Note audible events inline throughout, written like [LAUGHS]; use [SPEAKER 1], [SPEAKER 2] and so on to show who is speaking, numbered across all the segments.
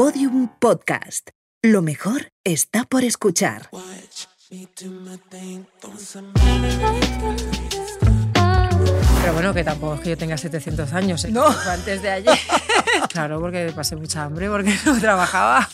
[SPEAKER 1] Podium Podcast. Lo mejor está por escuchar.
[SPEAKER 2] Pero bueno, que tampoco es que yo tenga 700 años. ¿eh?
[SPEAKER 1] No.
[SPEAKER 2] Antes de ayer. [LAUGHS] claro, porque pasé mucha hambre, porque no trabajaba.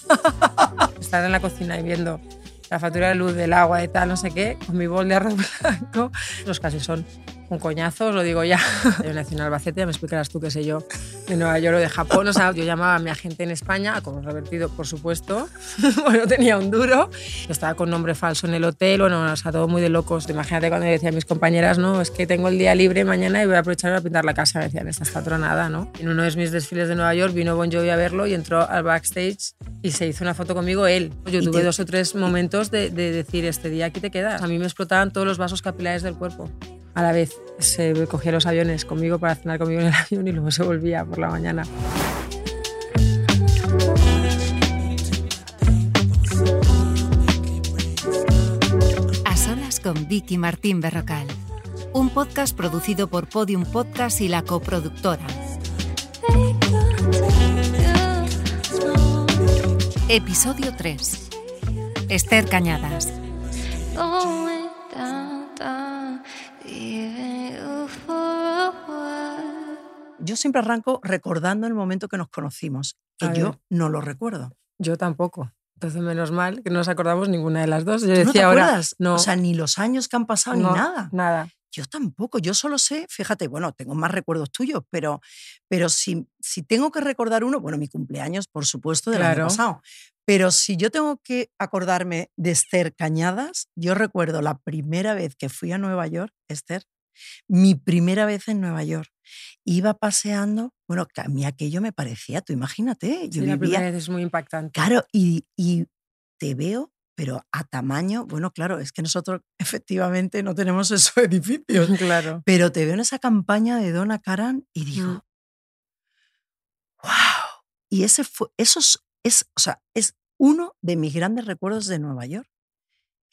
[SPEAKER 2] [LAUGHS] Estar en la cocina y viendo la factura de luz, del agua y tal, no sé qué, con mi bol de arroz [LAUGHS] blanco. Los casi son un coñazo, os lo digo ya. [LAUGHS] Yo nací en Albacete, ya me explicarás tú qué sé yo, de Nueva York o de Japón. O sea, yo llamaba a mi agente en España, como revertido, por supuesto. [LAUGHS] bueno, tenía un duro. Yo estaba con nombre falso en el hotel, bueno, o sea, todo muy de locos. Imagínate cuando yo decía a mis compañeras, no, es que tengo el día libre mañana y voy a aprovechar para pintar la casa. Me decían, esta está tronada, ¿no? En uno de mis desfiles de Nueva York vino Bon Jovi a verlo y entró al backstage y se hizo una foto conmigo él. Yo tuve
[SPEAKER 1] te-
[SPEAKER 2] dos o tres momentos de, de decir, este día aquí te quedas. A mí me explotaban todos los vasos capilares del cuerpo. A la vez se cogía los aviones conmigo para cenar conmigo en el [LAUGHS] avión y luego se volvía por la mañana.
[SPEAKER 3] A solas con Vicky Martín Berrocal. Un podcast producido por Podium Podcast y la coproductora. Episodio 3. Esther Cañadas.
[SPEAKER 1] Yo siempre arranco recordando el momento que nos conocimos, que yo no lo recuerdo.
[SPEAKER 2] Yo tampoco. Entonces, menos mal que no nos acordamos ninguna de las dos. Yo
[SPEAKER 1] ¿Tú no
[SPEAKER 2] decía
[SPEAKER 1] te
[SPEAKER 2] ahora,
[SPEAKER 1] acuerdas?
[SPEAKER 2] no,
[SPEAKER 1] O sea, ni los años que han pasado
[SPEAKER 2] no,
[SPEAKER 1] ni nada.
[SPEAKER 2] Nada.
[SPEAKER 1] Yo tampoco, yo solo sé, fíjate, bueno, tengo más recuerdos tuyos, pero, pero si, si tengo que recordar uno, bueno, mi cumpleaños, por supuesto, del año
[SPEAKER 2] Claro.
[SPEAKER 1] pasado, pero si yo tengo que acordarme de Esther Cañadas, yo recuerdo la primera vez que fui a Nueva York, Esther, mi primera vez en Nueva York. Iba paseando, bueno, a mí aquello me parecía, tú imagínate, yo
[SPEAKER 2] Sí, la
[SPEAKER 1] vivía,
[SPEAKER 2] primera vez es muy impactante.
[SPEAKER 1] Claro, y, y te veo, pero a tamaño, bueno, claro, es que nosotros [LAUGHS] efectivamente no tenemos esos [LAUGHS] edificios, [LAUGHS]
[SPEAKER 2] Claro.
[SPEAKER 1] pero te veo en esa campaña de Donna Karan y digo,
[SPEAKER 2] Mm.
[SPEAKER 1] wow. Y ese fue, eso es, o sea, es uno de mis grandes recuerdos de Nueva York.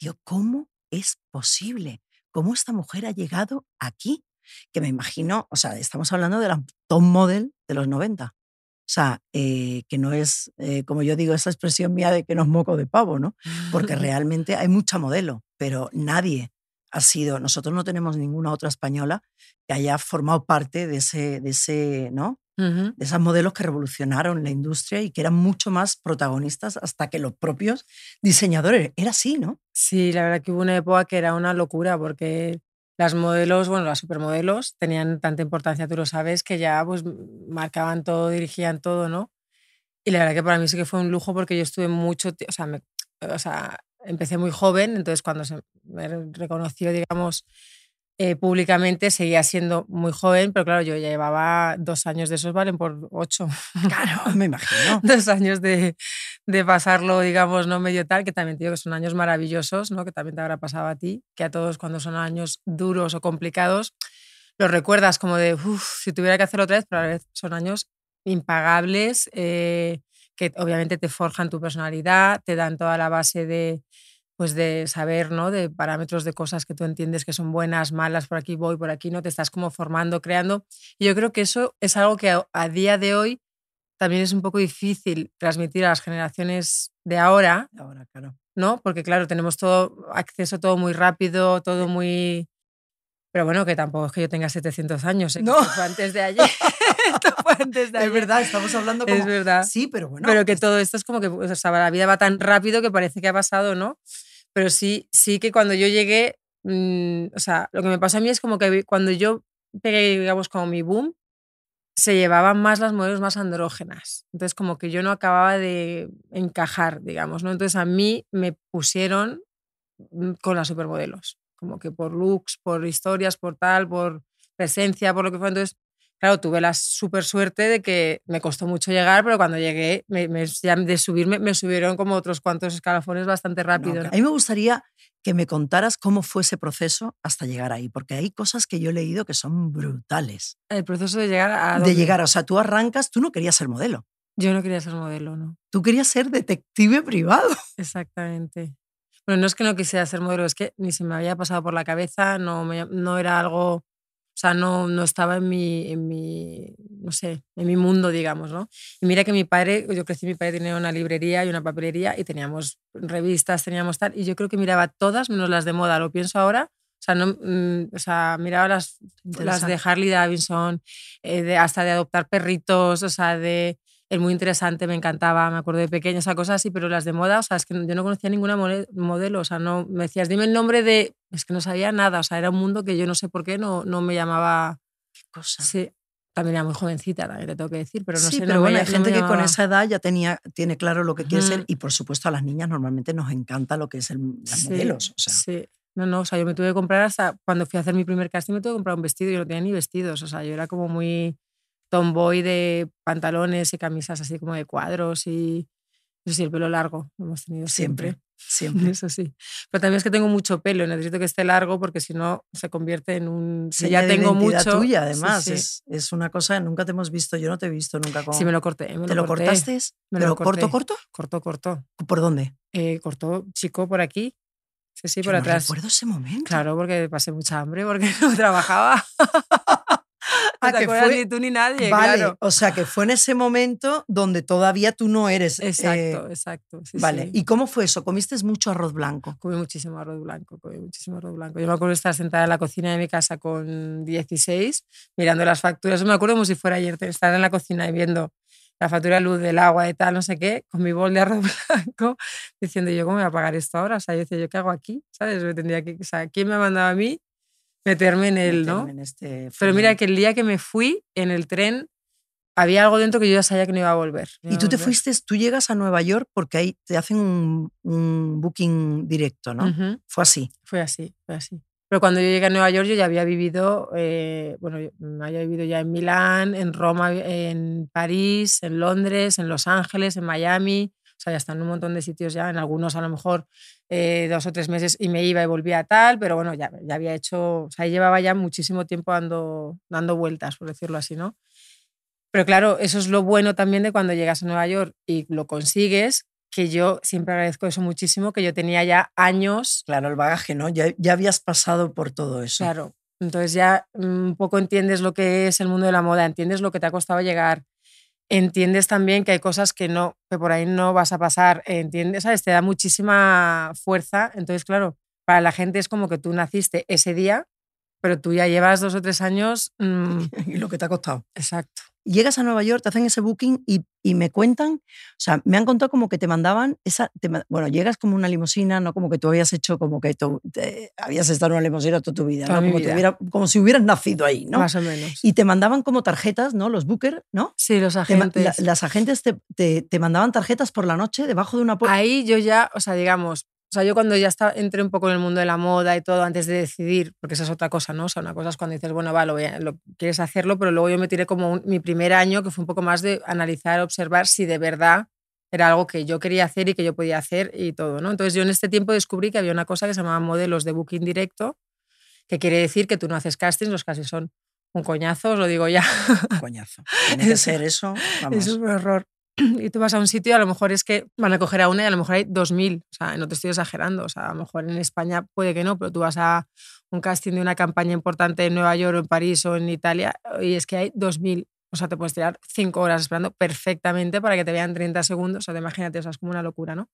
[SPEAKER 1] Digo, ¿cómo es posible? ¿Cómo esta mujer ha llegado aquí? Que me imagino, o sea, estamos hablando de la top model de los 90. O sea, eh, que no es, eh, como yo digo, esa expresión mía de que no es moco de pavo, ¿no? Porque [LAUGHS] realmente hay mucha modelo, pero nadie ha sido, nosotros no tenemos ninguna otra española que haya formado parte de ese, de ese, ¿no? De esas modelos que revolucionaron la industria y que eran mucho más protagonistas hasta que los propios diseñadores. Era así, ¿no?
[SPEAKER 2] Sí, la verdad que hubo una época que era una locura porque las modelos, bueno, las supermodelos tenían tanta importancia, tú lo sabes, que ya pues marcaban todo, dirigían todo, ¿no? Y la verdad que para mí sí que fue un lujo porque yo estuve mucho, o sea, me- o sea empecé muy joven, entonces cuando se me reconoció, digamos, eh, públicamente seguía siendo muy joven, pero claro, yo ya llevaba dos años de esos, valen por ocho.
[SPEAKER 1] Claro, [LAUGHS] me imagino.
[SPEAKER 2] dos años de, de pasarlo, digamos, no medio tal, que también te digo que son años maravillosos, ¿no? que también te habrá pasado a ti, que a todos cuando son años duros o complicados, los recuerdas como de, uff, si tuviera que hacerlo otra vez, pero a la vez son años impagables, eh, que obviamente te forjan tu personalidad, te dan toda la base de pues de saber, ¿no? De parámetros de cosas que tú entiendes que son buenas, malas, por aquí voy, por aquí no, te estás como formando, creando. Y yo creo que eso es algo que a, a día de hoy también es un poco difícil transmitir a las generaciones de ahora,
[SPEAKER 1] Ahora, claro.
[SPEAKER 2] ¿no? Porque claro, tenemos todo acceso todo muy rápido, todo muy pero bueno, que tampoco es que yo tenga 700 años, ¿eh?
[SPEAKER 1] No.
[SPEAKER 2] antes de ayer. [LAUGHS] esto fue antes de ayer.
[SPEAKER 1] Es verdad, estamos hablando como...
[SPEAKER 2] Es verdad.
[SPEAKER 1] Sí, pero bueno.
[SPEAKER 2] pero que todo esto es como que o sea, la vida va tan rápido que parece que ha pasado, ¿no? Pero sí, sí que cuando yo llegué, mm, o sea, lo que me pasó a mí es como que cuando yo pegué, digamos, como mi boom, se llevaban más las modelos más andrógenas. Entonces, como que yo no acababa de encajar, digamos, ¿no? Entonces, a mí me pusieron mm, con las supermodelos, como que por looks, por historias, por tal, por presencia, por lo que fue. Entonces, claro, tuve la súper suerte de que me costó mucho llegar, pero cuando llegué, me, me- ya de subirme, me subieron como otros cuantos escalafones bastante
[SPEAKER 1] No,
[SPEAKER 2] rápido.
[SPEAKER 1] que-
[SPEAKER 2] ¿no?
[SPEAKER 1] A mí me gustaría que me contaras cómo fue ese proceso hasta llegar ahí, porque hay cosas que yo he leído que son brutales.
[SPEAKER 2] El proceso de llegar a...
[SPEAKER 1] De
[SPEAKER 2] dónde?
[SPEAKER 1] llegar, o sea, tú arrancas, tú no querías ser modelo,
[SPEAKER 2] Yo no quería ser modelo, ¿no?
[SPEAKER 1] tú querías ser detective privado. [LAUGHS]
[SPEAKER 2] Exactamente. Bueno, no es que no quisiera ser modelo, es que ni se me había pasado por la cabeza, no, me- no era algo O sea, no, no estaba en mi, en mi, no sé, en mi mundo, digamos, ¿no? Y mira que mi padre, yo crecí, mi padre tenía una librería y una papelería y teníamos revistas, teníamos tal, y yo creo que miraba todas menos las de moda, lo pienso ahora. O sea, no, mm, o sea miraba las, las de Harley Davidson, eh, de, hasta de adoptar perritos, o sea, de es muy interesante, me encantaba, me acuerdo de pequeña, esa cosa así, pero las de moda, o sea, es que yo no conocía ninguna modelo, o sea, no, me decías, dime el nombre de, es que no sabía nada, o sea, era un mundo que yo no sé por qué no, no me llamaba...
[SPEAKER 1] ¿Qué cosa?
[SPEAKER 2] Sí, también era muy jovencita, también te tengo que decir, pero no
[SPEAKER 1] sí,
[SPEAKER 2] sé.
[SPEAKER 1] pero
[SPEAKER 2] no
[SPEAKER 1] bueno,
[SPEAKER 2] me,
[SPEAKER 1] hay gente que con esa edad ya tenía, tiene claro lo que quiere ser y por supuesto a las niñas normalmente nos encanta lo que es el, las
[SPEAKER 2] Sí,
[SPEAKER 1] modelos. O sea,
[SPEAKER 2] Sí. No, no, o sea, yo me tuve que comprar hasta cuando fui a hacer mi primer casting, me tuve que comprar un vestido, yo no tenía ni vestidos, o sea, yo era como muy tomboy de pantalones y camisas así como de cuadros y eso sí, el pelo largo lo hemos tenido siempre.
[SPEAKER 1] siempre, [LAUGHS] siempre.
[SPEAKER 2] Eso sí. Pero también es que tengo mucho pelo, necesito que esté largo porque si no se convierte en un... Si ya tengo mucho...
[SPEAKER 1] tuya,
[SPEAKER 2] sí,
[SPEAKER 1] además.
[SPEAKER 2] sí.
[SPEAKER 1] Es, es una cosa, nunca te hemos visto, yo no te he visto nunca con...
[SPEAKER 2] Sí, me lo corté. me
[SPEAKER 1] ¿Te lo
[SPEAKER 2] corté.
[SPEAKER 1] cortaste?
[SPEAKER 2] Me
[SPEAKER 1] ¿Pero
[SPEAKER 2] lo corté.
[SPEAKER 1] corto, corto?
[SPEAKER 2] Corto, corto.
[SPEAKER 1] ¿Por dónde?
[SPEAKER 2] Eh, cortó chico por aquí. Sí, sí,
[SPEAKER 1] Yo
[SPEAKER 2] por
[SPEAKER 1] no
[SPEAKER 2] atrás.
[SPEAKER 1] recuerdo ese momento.
[SPEAKER 2] Claro, porque pasé mucha hambre, porque [LAUGHS] no trabajaba.
[SPEAKER 1] Ah,
[SPEAKER 2] te
[SPEAKER 1] que
[SPEAKER 2] acuerdas
[SPEAKER 1] fue-
[SPEAKER 2] ni tú ni nadie,
[SPEAKER 1] Vale,
[SPEAKER 2] claro.
[SPEAKER 1] o sea que fue en ese momento donde todavía tú no eres. eh,
[SPEAKER 2] Exacto, exacto. sí,
[SPEAKER 1] vale,
[SPEAKER 2] sí.
[SPEAKER 1] ¿y cómo fue eso? ¿Comiste mucho arroz blanco?
[SPEAKER 2] Comí muchísimo arroz blanco, comí muchísimo arroz blanco. Yo me acuerdo de estar sentada en la cocina de mi casa con 16, mirando las facturas. Yo me acuerdo como si fuera ayer, estar en la cocina y viendo la factura de luz, del agua, de tal, no sé qué, con mi bol de arroz [LAUGHS] blanco, diciendo yo, ¿cómo me voy a pagar esto ahora? O sea, yo decía, ¿yo qué hago aquí? ¿Sabes? Tendría que, o sea, ¿quién me ha mandado a mí meterme en él, no?
[SPEAKER 1] En este
[SPEAKER 2] Pero mira que el día que me fui en el tren, había algo dentro que yo ya sabía que no iba a volver. no
[SPEAKER 1] Y tú te
[SPEAKER 2] volver.
[SPEAKER 1] fuiste, tú llegas a Nueva York porque ahí te hacen un, un booking directo, ¿no?
[SPEAKER 2] Ujú.
[SPEAKER 1] Fue así.
[SPEAKER 2] Fue así, fue así. Pero cuando yo llegué a Nueva York yo ya había vivido, eh, bueno, yo me había vivido ya en Milán, en Roma, en París, en Londres, en Los Ángeles, en Miami. O sea, ya están en un montón de sitios ya, en algunos a lo mejor eh, dos o tres meses y me iba y volvía a tal, pero bueno, ya, ya había hecho, o sea, llevaba ya muchísimo tiempo dando, dando vueltas, por decirlo así, ¿no? Pero claro, eso es lo bueno también de cuando llegas a Nueva York y lo consigues, que yo siempre agradezco eso muchísimo, que yo tenía ya años
[SPEAKER 1] Claro, el bagaje, ¿no? Ya, ya habías pasado por todo eso.
[SPEAKER 2] Claro. Entonces ya mm, un poco entiendes lo que es el mundo de la moda, entiendes lo que te ha costado llegar, entiendes también que hay cosas que no, que por ahí no vas a pasar, entiendes, ¿sabes? Te da muchísima fuerza. Entonces, claro, para la gente es como que tú naciste ese día, pero tú ya llevas dos o tres años. [LAUGHS] mm,
[SPEAKER 1] y lo que te ha costado.
[SPEAKER 2] exacto.
[SPEAKER 1] Llegas a Nueva York, te hacen ese booking y, y me cuentan, o sea, me han contado como que te mandaban esa, te bueno, llegas como una limusina, no como que tú habías hecho, como que tú te- habías estado en una limusina toda tu vida,
[SPEAKER 2] Toda
[SPEAKER 1] ¿no? Como, te
[SPEAKER 2] vida.
[SPEAKER 1] hubiera- como si hubieras nacido ahí, ¿no?
[SPEAKER 2] Más o menos.
[SPEAKER 1] Y te mandaban como tarjetas, ¿no? Los booker, ¿no?
[SPEAKER 2] sí, los
[SPEAKER 1] Te
[SPEAKER 2] agentes.
[SPEAKER 1] la- las agentes te, te- te mandaban tarjetas por la noche debajo de una puerta.
[SPEAKER 2] Ahí yo ya, o sea, digamos, sea, yo cuando ya entré un poco en el mundo de la moda y todo antes de decidir, porque esa es otra cosa, ¿no? O sea, una cosa es cuando dices, bueno, va, lo, voy a- lo quieres hacerlo, pero luego yo me tiré como un- mi primer año, que fue un poco más de analizar, observar si de verdad era algo que yo quería hacer y que yo podía hacer y todo, ¿no? Entonces yo en este tiempo descubrí que había una cosa que se llamaba modelos de booking directo, que quiere decir que tú no haces castings, los castings son un coñazo, os lo digo ya.
[SPEAKER 1] Coñazo. Tiene que [LAUGHS]
[SPEAKER 2] Eso-
[SPEAKER 1] ser eso. Vamos.
[SPEAKER 2] Es un horror. [CLEARS THROAT] Y tú vas a un sitio a lo mejor es que van a coger a una y a lo mejor hay 2.000. O sea, no te estoy exagerando. O sea, a lo mejor en España puede que no, pero tú vas a un casting de una campaña importante en Nueva York o en París o en Italia y es que hay 2.000. O sea, te puedes tirar 5 horas esperando perfectamente para que te vean 30 segundos. O sea, te imagínate, o sea, es como una locura, ¿no?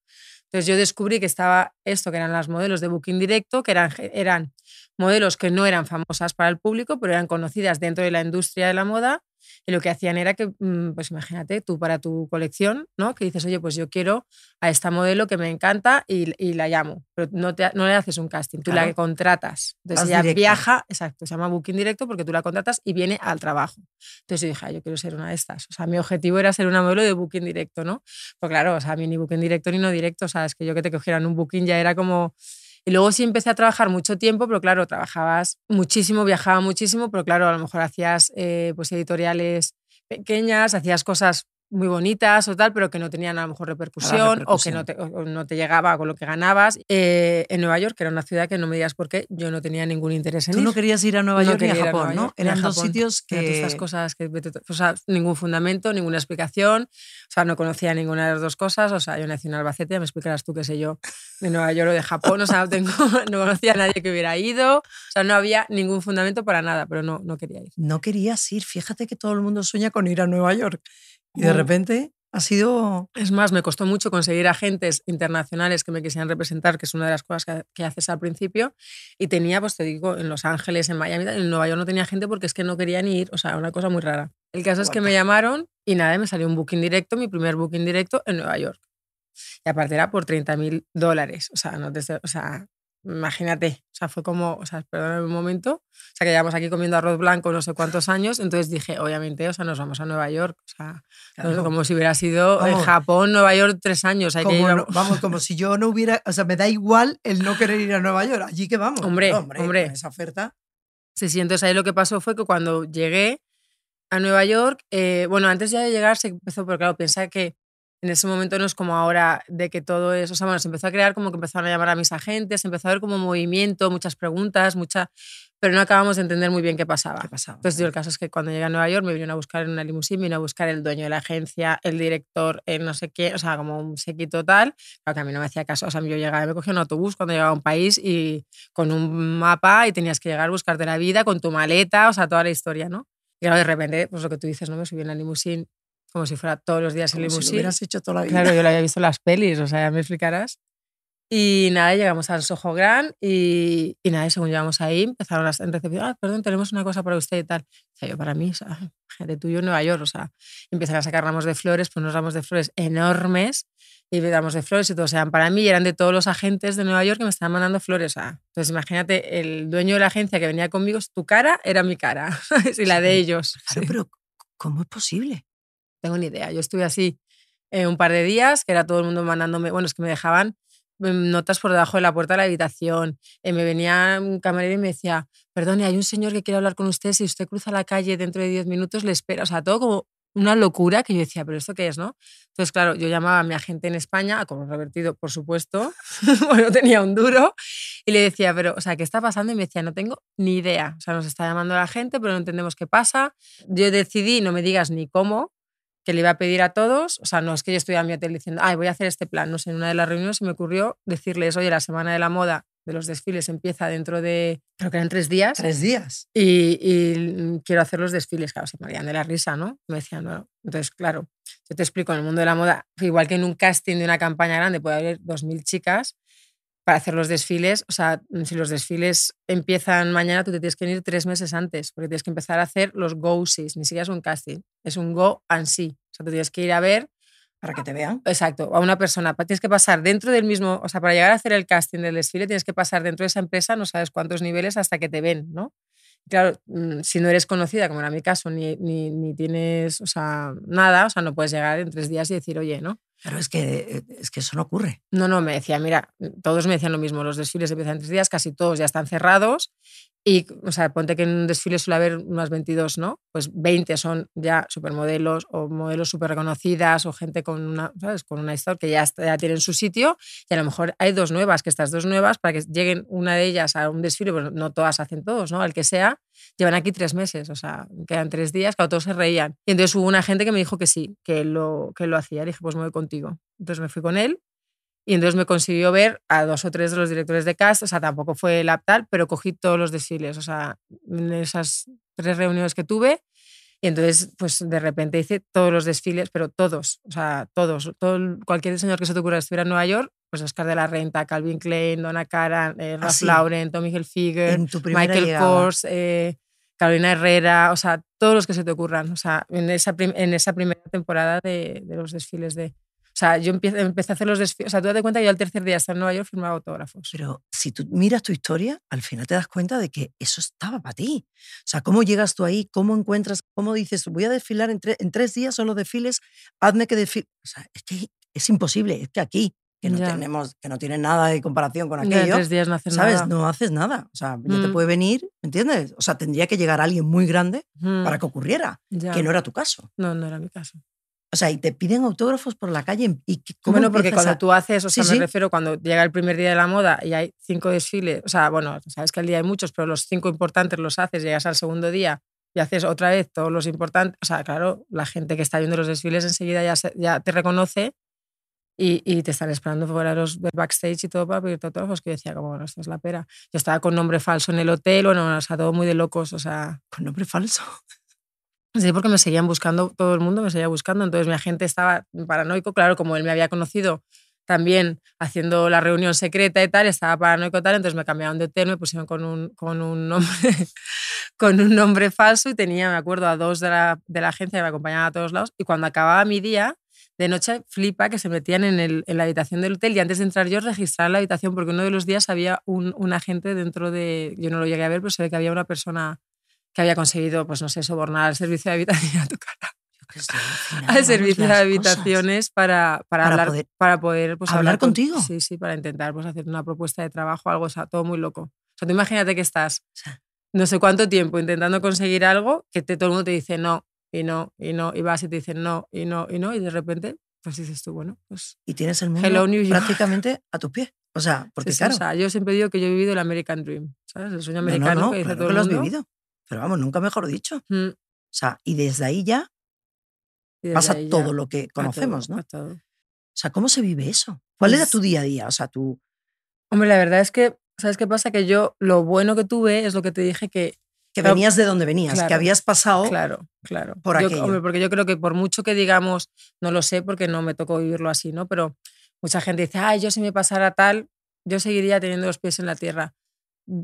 [SPEAKER 2] Entonces yo descubrí que estaba esto, que eran las modelos de booking directo, que eran, eran modelos que no eran famosas para el público, pero eran conocidas dentro de la industria de la moda y lo que hacían era que, mm, pues imagínate, tú para tu colección, ¿no? Que dices, oye, pues yo quiero a esta modelo que me encanta y, y la llamo, pero no, te, no le haces un casting, tú
[SPEAKER 1] Claro.
[SPEAKER 2] la contratas. Entonces
[SPEAKER 1] Vas
[SPEAKER 2] ella
[SPEAKER 1] directa.
[SPEAKER 2] viaja, exacto, se llama booking directo porque tú la contratas y viene al trabajo. Entonces yo dije, "Ah, yo quiero ser una de estas. O sea, mi objetivo era ser una modelo de booking directo, ¿no? Pues claro, o sea, a mí ni booking directo ni no directo, o sea, es que yo que te cogieran un booking ya era como... Y luego sí empecé a trabajar mucho tiempo, pero claro, trabajabas muchísimo, viajaba muchísimo, pero claro, a lo mejor hacías eh, pues editoriales pequeñas, hacías cosas muy bonitas o tal, pero que no tenían a lo mejor repercusión, o que no te, o no te llegaba con lo que ganabas. Eh, en Nueva York, que era una ciudad que no me digas por qué, yo no tenía ningún interés en
[SPEAKER 1] Tú
[SPEAKER 2] ir.
[SPEAKER 1] no querías ir a Nueva
[SPEAKER 2] No
[SPEAKER 1] York ni a
[SPEAKER 2] a
[SPEAKER 1] Japón,
[SPEAKER 2] Nueva
[SPEAKER 1] ¿no?
[SPEAKER 2] York, a
[SPEAKER 1] Eran dos sitios
[SPEAKER 2] todas
[SPEAKER 1] que...
[SPEAKER 2] estas cosas que tú- o sea, ningún fundamento, ninguna explicación, o sea, no conocía ninguna de las dos cosas, o sea, yo nací en Albacete, me explicarás tú qué sé yo, de Nueva York o de Japón, o sea, no, tengo, [LAUGHS] no conocía a nadie que hubiera ido, o sea, no había ningún fundamento para nada, pero no, no quería ir.
[SPEAKER 1] No querías ir. Fíjate que todo el mundo sueña con ir a Nueva York. Y de repente ha sido...
[SPEAKER 2] Es más, me costó mucho conseguir agentes internacionales que me quisieran representar, que es una de las cosas que, que haces al principio. Y tenía, pues te digo, en Los Ángeles, en Miami, en Nueva York no tenía gente porque es que no querían ir. O sea, una cosa muy rara. El caso es que me llamaron y nada, me salió un booking directo, mi primer booking directo en Nueva York. Y aparte era por 30 mil dólares. O sea, no te o sea, imagínate. O sea, fue como, o sea, perdóname un momento. O sea, que llevamos aquí comiendo arroz blanco no sé cuántos años. Entonces dije, obviamente, o sea, nos vamos a Nueva York. O sea,
[SPEAKER 1] Claro.
[SPEAKER 2] como si hubiera sido en
[SPEAKER 1] Vamos.
[SPEAKER 2] Japón, Nueva York, tres años. Hay que
[SPEAKER 1] Como
[SPEAKER 2] a-
[SPEAKER 1] no- vamos, como si yo no hubiera, o sea, me da igual el no querer ir a Nueva York. Allí que vamos.
[SPEAKER 2] Hombre,
[SPEAKER 1] No,
[SPEAKER 2] hombre.
[SPEAKER 1] con Esa oferta.
[SPEAKER 2] Sí, sí, entonces ahí lo que pasó fue que cuando llegué a Nueva York, eh, bueno, antes ya de llegar se empezó, porque claro, pensaba que en ese momento no es como ahora de que todo es, o sea, bueno, se empezó a crear como que empezaron a llamar a mis agentes, empezó a haber como movimiento, muchas preguntas, mucha, pero no acabamos de entender muy bien qué pasaba.
[SPEAKER 1] ¿Qué pasaba?
[SPEAKER 2] Entonces, yo el caso es que cuando llegué a Nueva York me vinieron a buscar en una limusina, me vino a buscar el dueño de la agencia, el director, el no sé qué, o sea, como un sequito tal. Claro que a mí no me hacía caso. O sea, yo llegaba, me cogía un autobús cuando llegaba a un país y con un mapa y tenías que llegar, buscarte la vida con tu maleta, o sea, toda la historia, ¿no? Y claro, de repente, pues lo que tú dices, ¿no? Me subí en la limusina como si fuera todos los días en
[SPEAKER 1] Como si lo hubieras hecho toda la vida.
[SPEAKER 2] Claro, yo lo había visto en las pelis, o sea, ya me explicarás. Y nada, llegamos al Soho Grand y, y nada, según llegamos ahí, empezaron las en recepción, ah, perdón, tenemos una cosa para usted y tal. O sea, yo para mí, o sea, [LAUGHS] gente tuyo en Nueva York, o sea, empezaron a sacar ramos de flores, pues unos ramos de flores enormes y ramos de flores y todos eran para mí eran de todos los agentes de Nueva York que me estaban mandando flores. O sea, entonces imagínate, el dueño de la agencia que venía conmigo, tu cara era mi cara, [LAUGHS] y la de ellos.
[SPEAKER 1] Claro,
[SPEAKER 2] Sí
[SPEAKER 1] pero [LAUGHS] ¿cómo es posible?
[SPEAKER 2] Tengo ni idea. Yo estuve así eh, un par de días, que era todo el mundo mandándome, bueno, es que me dejaban mm, notas por debajo de la puerta de la habitación. Eh, me venía un camarero y me decía, perdone, hay un señor que quiere hablar con usted, si usted cruza la calle dentro de 10 minutos le espera. O sea, todo como una locura que yo decía, pero ¿esto qué es, no? Entonces, claro, yo llamaba a mi agente en España, a como revertido, por supuesto, [LAUGHS] bueno, tenía un duro, y le decía, pero, o sea, ¿qué está pasando? Y me decía, no tengo ni idea. O sea, nos está llamando la gente, pero no entendemos qué pasa. Yo decidí, no me digas ni cómo, que le iba a pedir a todos, o sea, no es que yo estuviera en mi hotel diciendo, ay, voy a hacer este plan, no sé, en una de las reuniones se me ocurrió decirles, oye, la semana de la moda de los desfiles empieza dentro de, creo que eran tres días,
[SPEAKER 1] Tres días.
[SPEAKER 2] y, y quiero hacer los desfiles, claro, se me morían de la risa, ¿no? Me decían, no. Entonces, claro, yo te explico, en el mundo de la moda, igual que en un casting de una campaña grande puede haber 2.000 chicas para hacer los desfiles, o sea, si los desfiles empiezan mañana, tú te tienes que ir tres meses antes, porque tienes que empezar a hacer los go-sees, ni siquiera es un casting, es un go and see, o sea, tú tienes que ir a ver
[SPEAKER 1] Para que te vean.
[SPEAKER 2] Exacto, a una persona. Tienes que pasar dentro del mismo, o sea, para llegar a hacer el casting del desfile, tienes que pasar dentro de esa empresa, no sabes cuántos niveles hasta que te ven, ¿no? Claro, mm, si no eres conocida, como era mi caso, ni, ni, ni tienes, o sea, nada, o sea, no puedes llegar en tres días y decir, oye, ¿no?
[SPEAKER 1] Claro, es que, es que eso no ocurre.
[SPEAKER 2] No, no, me decía, mira, todos me decían lo mismo, los desfiles empiezan tres días, casi todos ya están cerrados y, o sea, ponte que en un desfile suele haber unas 22, ¿no? Pues 20 son ya supermodelos o modelos súper reconocidas o gente con una, ¿sabes? Con una historia que ya, está- ya tienen su sitio y a lo mejor hay dos nuevas, que estas dos nuevas, para que lleguen una de ellas a un desfile, pues no todas hacen todos, ¿no? El que sea, llevan aquí tres meses, o sea, quedan tres días, que todos se reían. Y entonces hubo una gente que me dijo que sí, que lo, que lo hacía. Le dije, pues me voy contigo. Entonces me fui con él y entonces me consiguió ver a dos o tres de los directores de cast, o sea, tampoco fue la tal, pero cogí todos los desfiles, o sea, en esas tres reuniones que tuve. Y entonces, pues de repente hice todos los desfiles, pero todos, o sea, todos, todo, el- cualquier diseñador que se te ocurra estuviera en Nueva York, pues Oscar de la Renta, Calvin Klein, Donna Karan, eh, Ralph
[SPEAKER 1] sí.
[SPEAKER 2] Lauren, Tommy Hilfiger, Michael
[SPEAKER 1] llegada.
[SPEAKER 2] Kors, eh, Carolina Herrera, o sea, todos los que se te ocurran, o sea, en esa, en esa primera temporada de, de los desfiles de... Sea, yo empecé, empecé a hacer los desfiles, o sea, tú date cuenta que yo al tercer día estar en Nueva York firmaba autógrafos.
[SPEAKER 1] Pero si tú miras tu historia, al final te das cuenta de que eso estaba para ti. O sea, ¿cómo llegas tú ahí? ¿Cómo encuentras? ¿Cómo dices, voy a desfilar en, tre- en tres días son los desfiles? Hazme que desfile. O sea, es que es imposible. Es que aquí, que no,
[SPEAKER 2] Ya.
[SPEAKER 1] tenemos, que no tiene nada de comparación con
[SPEAKER 2] Ya
[SPEAKER 1] aquello,
[SPEAKER 2] tres días no haces
[SPEAKER 1] ¿sabes?
[SPEAKER 2] nada.
[SPEAKER 1] No haces nada. O sea, ya te
[SPEAKER 2] Mm.
[SPEAKER 1] puede venir, ¿me entiendes? O sea, tendría que llegar alguien muy grande
[SPEAKER 2] Mm,
[SPEAKER 1] para que ocurriera,
[SPEAKER 2] ya.
[SPEAKER 1] que no era tu caso.
[SPEAKER 2] No, no era mi caso.
[SPEAKER 1] O sea, y te piden autógrafos por la calle y que- ¿cómo
[SPEAKER 2] Bueno, porque cuando
[SPEAKER 1] a-
[SPEAKER 2] tú haces, o
[SPEAKER 1] Sí,
[SPEAKER 2] sea, me
[SPEAKER 1] sí.
[SPEAKER 2] refiero cuando llega el primer día de la moda y hay cinco desfiles, o sea, bueno, sabes que al día hay muchos, pero los cinco importantes los haces, llegas al segundo día y haces otra vez todos los importantes, o sea, claro, la gente que está viendo los desfiles enseguida ya, se- ya te reconoce y, y te están esperando fuera los, del backstage y todo para pedirte autógrafos, que yo decía, como, bueno, esto es la pera. Yo estaba con nombre falso en el hotel, bueno, o sea, todo muy de locos, o sea,
[SPEAKER 1] Con nombre falso.
[SPEAKER 2] Sí, porque me seguían buscando, todo el mundo me seguía buscando, entonces mi agente estaba paranoico, claro, como él me había conocido también haciendo la reunión secreta y tal, estaba paranoico y tal, entonces me cambiaron de hotel, me pusieron con un, con un, nombre, [LAUGHS] con un nombre falso y tenía, me acuerdo, a dos de la, de la agencia que me acompañaban a todos lados y cuando acababa mi día, de noche flipa que se metían en, el, en la habitación del hotel y antes de entrar yo registrar la habitación porque uno de los días había un, un agente dentro de, yo no lo llegué a ver, pero se ve que había una persona que había conseguido, pues no sé, sobornar al servicio de habitación a tu cara,
[SPEAKER 1] alucinando,
[SPEAKER 2] al servicio de habitaciones para, para,
[SPEAKER 1] Para
[SPEAKER 2] hablar,
[SPEAKER 1] poder-
[SPEAKER 2] para poder pues,
[SPEAKER 1] hablar
[SPEAKER 2] con-
[SPEAKER 1] contigo.
[SPEAKER 2] Sí, sí, para intentar pues, hacer una propuesta de trabajo, algo, o sea, todo muy loco. O sea, tú imagínate que estás no sé cuánto tiempo intentando conseguir algo que te, todo el mundo te dice no, y no, y no, y vas y te dicen no, y no, y no, y de repente, pues dices tú, bueno, pues...
[SPEAKER 1] Y tienes el mundo
[SPEAKER 2] Hello,
[SPEAKER 1] prácticamente a tus pies. O sea, porque
[SPEAKER 2] sí, sí,
[SPEAKER 1] claro,
[SPEAKER 2] o sea, yo siempre digo que yo he vivido el American Dream, ¿sabes? El sueño
[SPEAKER 1] no, no,
[SPEAKER 2] americano
[SPEAKER 1] no,
[SPEAKER 2] que dice
[SPEAKER 1] claro
[SPEAKER 2] todo
[SPEAKER 1] que
[SPEAKER 2] el
[SPEAKER 1] lo has
[SPEAKER 2] mundo.
[SPEAKER 1] vivido. Pero vamos, nunca mejor dicho.
[SPEAKER 2] Mm,
[SPEAKER 1] O sea, y desde ahí ya
[SPEAKER 2] desde
[SPEAKER 1] pasa
[SPEAKER 2] ahí ya,
[SPEAKER 1] todo lo que conocemos,
[SPEAKER 2] todo,
[SPEAKER 1] ¿no?
[SPEAKER 2] todo.
[SPEAKER 1] O sea, ¿cómo se vive eso? ¿Cuál era
[SPEAKER 2] Pues-
[SPEAKER 1] tu día a día? O sea, tú,
[SPEAKER 2] Hombre, la verdad es que, ¿sabes qué pasa? Que yo lo bueno que tuve es lo que te dije que,
[SPEAKER 1] que
[SPEAKER 2] Claro,
[SPEAKER 1] venías de donde venías, que habías pasado.
[SPEAKER 2] claro, claro.
[SPEAKER 1] por
[SPEAKER 2] Yo-
[SPEAKER 1] aquello.
[SPEAKER 2] hombre, porque yo creo que por mucho que digamos, no lo sé porque no me tocó vivirlo así, ¿no? Pero mucha gente dice, ay, yo si me pasara tal, yo seguiría teniendo los pies en la tierra.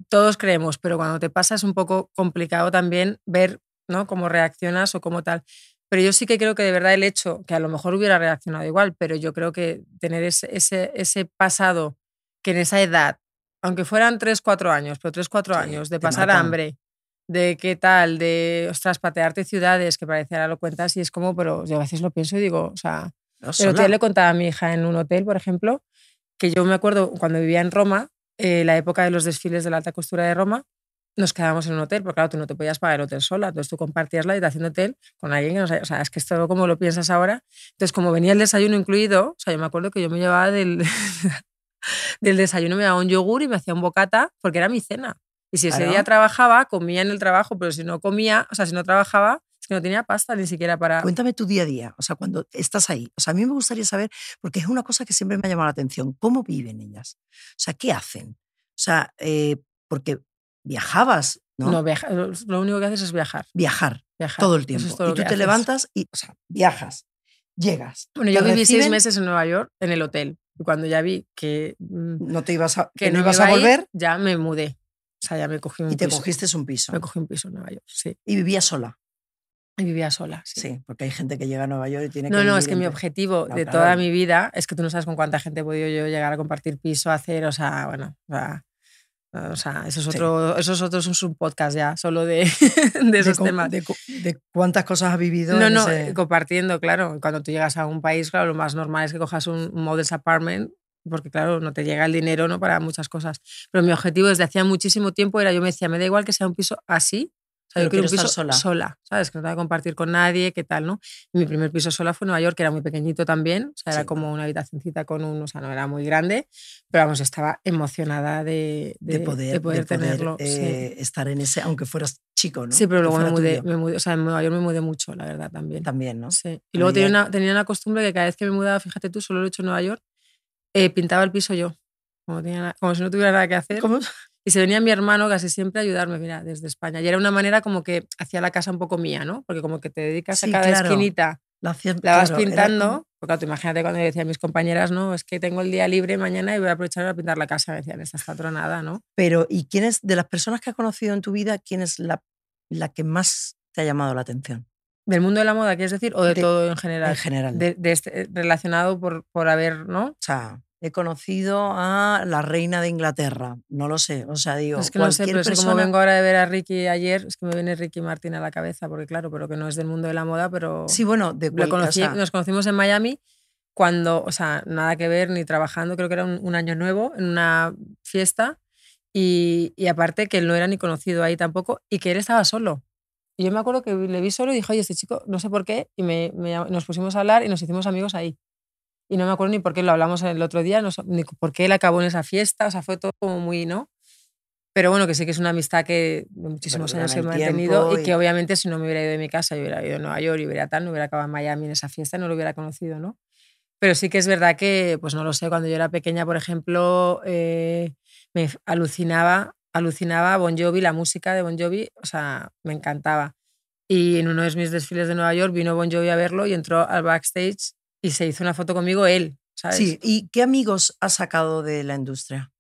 [SPEAKER 2] Todos creemos, pero cuando te pasa es un poco complicado también ver, ¿no? Cómo reaccionas o cómo tal. Pero yo sí que creo que de verdad el hecho, que a lo mejor hubiera reaccionado igual, pero yo creo que tener ese, ese, ese pasado que en esa edad, aunque fueran 3, 4 años, pero 3, 4
[SPEAKER 1] Sí,
[SPEAKER 2] años, de pasar hambre, de qué tal, de, ostras, patearte ciudades, que parece ahora lo cuentas y es como, pero yo a veces lo pienso y digo, o sea,
[SPEAKER 1] ¿no?
[SPEAKER 2] otro día le contaba a mi hija en un hotel, por ejemplo, que yo me acuerdo cuando vivía en Roma, eh, la época de los desfiles de la alta costura de Roma, nos quedábamos en un hotel, porque claro, tú no te podías pagar el hotel sola, entonces tú compartías la habitación de hotel con alguien que no sabía, o sea, es que esto como lo piensas ahora. Entonces, como venía el desayuno incluido, o sea, yo me acuerdo que yo me llevaba del, [LAUGHS] del desayuno, me daba un yogur y me hacía un bocata, porque era mi cena. Y si ese
[SPEAKER 1] Claro.
[SPEAKER 2] día trabajaba, comía en el trabajo, pero si no comía, o sea, si no trabajaba, que no tenía pasta ni siquiera para...
[SPEAKER 1] Cuéntame tu día a día, o sea, cuando estás ahí. O sea, a mí me gustaría saber, porque es una cosa que siempre me ha llamado la atención, ¿cómo viven ellas? O sea, ¿qué hacen? O sea, eh, porque viajabas, ¿no?
[SPEAKER 2] No, viaja- lo único que haces es viajar.
[SPEAKER 1] Viajar
[SPEAKER 2] viajar.
[SPEAKER 1] todo el tiempo.
[SPEAKER 2] es todo
[SPEAKER 1] y tú te
[SPEAKER 2] haces.
[SPEAKER 1] levantas y, o sea, viajas, llegas.
[SPEAKER 2] Bueno, yo viví seis meses en Nueva York en el hotel. Y cuando ya vi que, mm,
[SPEAKER 1] No te ibas a,
[SPEAKER 2] que
[SPEAKER 1] que no ibas
[SPEAKER 2] iba
[SPEAKER 1] a
[SPEAKER 2] ir,
[SPEAKER 1] volver
[SPEAKER 2] ya me mudé. O sea, ya me cogí un
[SPEAKER 1] y te
[SPEAKER 2] piso.
[SPEAKER 1] cogiste un piso.
[SPEAKER 2] Me cogí un piso en Nueva York, sí.
[SPEAKER 1] Y vivías sola.
[SPEAKER 2] Y vivía sola, sí.
[SPEAKER 1] Sí. porque hay gente que llega a Nueva York y tiene que
[SPEAKER 2] No, no, es que mi objetivo
[SPEAKER 1] No,
[SPEAKER 2] de
[SPEAKER 1] claro.
[SPEAKER 2] toda mi vida es que tú no sabes con cuánta gente he podido yo llegar a compartir piso, hacer, o sea, bueno, o sea, o sea, eso es
[SPEAKER 1] Sí.
[SPEAKER 2] otro, eso es otro, es un podcast ya, solo de, [LAUGHS] de esos temas.
[SPEAKER 1] de cu- de cuántas cosas has vivido.
[SPEAKER 2] No,
[SPEAKER 1] en
[SPEAKER 2] no,
[SPEAKER 1] ese-
[SPEAKER 2] compartiendo, claro. Cuando tú llegas a un país, claro, lo más normal es que cojas un modest apartment, porque claro, no te llega el dinero ¿no? para muchas cosas. Pero mi objetivo desde hacía muchísimo tiempo era, yo me decía, me da igual que sea un piso así, sea, yo quiero un piso
[SPEAKER 1] estar sola.
[SPEAKER 2] ¿sabes? Que no tenga que compartir con nadie, qué tal, ¿no? Y mi primer piso sola fue en Nueva York, que era muy pequeñito también, o sea, era
[SPEAKER 1] Sí.
[SPEAKER 2] como una habitacioncita con un, o sea, no era muy grande, pero vamos, estaba emocionada de,
[SPEAKER 1] de,
[SPEAKER 2] de-
[SPEAKER 1] poder,
[SPEAKER 2] de poder
[SPEAKER 1] de poder,
[SPEAKER 2] tenerlo. sí.
[SPEAKER 1] eh, estar en ese, aunque fueras chico, ¿no?
[SPEAKER 2] Sí, pero luego me mudé, me mudé, o sea, en Nueva York me mudé mucho, la verdad, también.
[SPEAKER 1] También, ¿no?
[SPEAKER 2] Sí. Y
[SPEAKER 1] A
[SPEAKER 2] luego tenía una, tenía una costumbre que cada vez que me mudaba, fíjate tú, solo lo he hecho en Nueva York, eh, pintaba el piso yo. Como, tenía como si no tuviera nada que hacer.
[SPEAKER 1] ¿Cómo?
[SPEAKER 2] Y se venía mi hermano casi siempre a ayudarme, mira, desde España. Y era una manera como que hacía la casa un poco mía, ¿no? Porque como que te dedicas
[SPEAKER 1] Sí,
[SPEAKER 2] a cada
[SPEAKER 1] claro.
[SPEAKER 2] esquinita,
[SPEAKER 1] La, hacías-
[SPEAKER 2] la vas
[SPEAKER 1] claro,
[SPEAKER 2] pintando. Porque claro, tú imagínate cuando yo decía a mis compañeras, no, es que tengo el día libre mañana y voy a aprovechar para pintar la casa. Me decían, esta está tronada, ¿no?
[SPEAKER 1] Pero, ¿y quién es, de las personas que has conocido en tu vida, quién es la, la que más te ha llamado la atención?
[SPEAKER 2] Del mundo de la moda, quieres decir, o de,
[SPEAKER 1] De-
[SPEAKER 2] todo en general.
[SPEAKER 1] En general.
[SPEAKER 2] De, de este, relacionado por, por haber, ¿no?
[SPEAKER 1] o sea, he conocido a la reina de Inglaterra, no lo sé, o sea, digo,
[SPEAKER 2] Es que no sé, pero es que como
[SPEAKER 1] persona-
[SPEAKER 2] vengo ahora de ver a Ricky ayer, es que me viene Ricky Martin a la cabeza, porque claro, pero que no es del mundo de la moda, pero
[SPEAKER 1] Sí, bueno, de cual- o
[SPEAKER 2] conocí-
[SPEAKER 1] sea,
[SPEAKER 2] nos conocimos en Miami cuando, o sea, nada que ver ni trabajando, creo que era un, un año nuevo, en una fiesta, y, y aparte que él no era ni conocido ahí tampoco, y que él estaba solo. Y yo me acuerdo que le vi solo y dije, oye, este chico, no sé por qué, y me, me nos pusimos a hablar y nos hicimos amigos ahí. Y no me acuerdo ni por qué lo hablamos el otro día, no, ni por qué él acabó en esa fiesta, o sea, fue todo como muy, ¿no? Pero bueno, que sí que es una amistad que de muchísimos años he mantenido y
[SPEAKER 1] y-
[SPEAKER 2] que obviamente si no me hubiera ido de mi casa, yo hubiera ido a Nueva York y hubiera tal, no hubiera acabado en Miami en esa fiesta, no lo hubiera conocido, ¿no? Pero sí que es verdad que, pues no lo sé, cuando yo era pequeña, por ejemplo, eh, me alucinaba, alucinaba Bon Jovi, la música de Bon Jovi, o sea, me encantaba. Y en uno de mis desfiles de Nueva York vino Bon Jovi a verlo y entró al backstage y se hizo una foto conmigo él, ¿sabes?
[SPEAKER 1] Sí, ¿y qué amigos has sacado de la industria?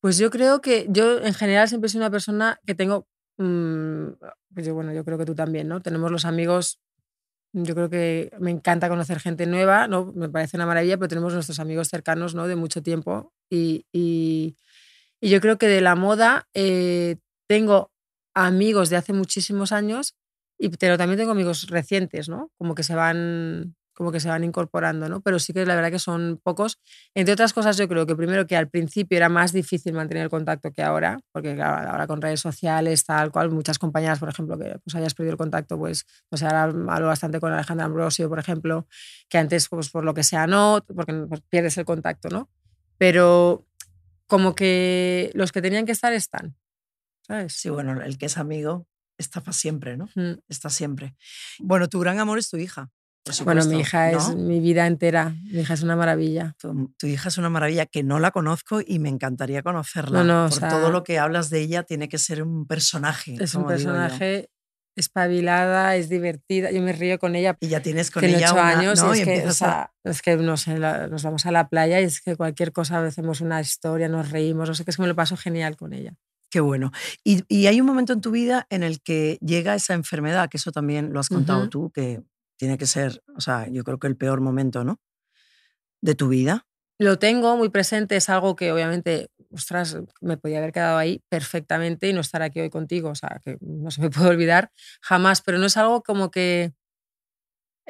[SPEAKER 2] Pues yo creo que yo en general siempre soy una persona que tengo, mm, pues yo, bueno, yo creo que tú también, ¿no? Tenemos los amigos, yo creo que me encanta conocer gente nueva, ¿no? Me parece una maravilla, pero tenemos nuestros amigos cercanos, ¿no? De mucho tiempo. Y, y- y yo creo que de la moda eh, tengo amigos de hace muchísimos años, y, pero también tengo amigos recientes, ¿no? Como que se van como que se van incorporando, ¿no? Pero sí que la verdad que son pocos. Entre otras cosas, yo creo que primero que al principio era más difícil mantener el contacto que ahora, porque ahora con redes sociales, tal cual, muchas compañeras, por ejemplo, que pues hayas perdido el contacto, pues, o sea, ahora hablo bastante con Alejandra Ambrosio, por ejemplo, que antes, pues por lo que sea, no, porque pues, pierdes el contacto, ¿no? Pero como que los que tenían que estar están, ¿sabes?
[SPEAKER 1] Sí, bueno, el que es amigo está para siempre, ¿no?
[SPEAKER 2] Mm.
[SPEAKER 1] Está siempre. Bueno, tu gran amor es tu hija.
[SPEAKER 2] Bueno, mi hija es mi vida entera. Mi hija es una maravilla.
[SPEAKER 1] Tu, tu hija es una maravilla que no la conozco y me encantaría conocerla.
[SPEAKER 2] No, no, o
[SPEAKER 1] Por
[SPEAKER 2] sea-
[SPEAKER 1] todo lo que hablas de ella, tiene que ser un personaje.
[SPEAKER 2] Es un personaje espabilada, es divertida. Yo me río con ella.
[SPEAKER 1] Y ya tienes con
[SPEAKER 2] Tiene
[SPEAKER 1] ella
[SPEAKER 2] ocho años y
[SPEAKER 1] Y
[SPEAKER 2] es que, o
[SPEAKER 1] a-
[SPEAKER 2] sea, es que no sé, nos vamos a la playa y es que cualquier cosa hacemos una historia, nos reímos, no sé, que es que me lo paso genial con ella.
[SPEAKER 1] Qué bueno. Y, y hay un momento en tu vida en el que llega esa enfermedad, que eso también lo has contado tú, que tiene que ser, o sea, yo creo que el peor momento, ¿no? De tu vida.
[SPEAKER 2] Lo tengo muy presente, es algo que obviamente, ostras, me podía haber quedado ahí perfectamente y no estar aquí hoy contigo, o sea, que no se me [LAUGHS] puede olvidar jamás, pero no es algo como que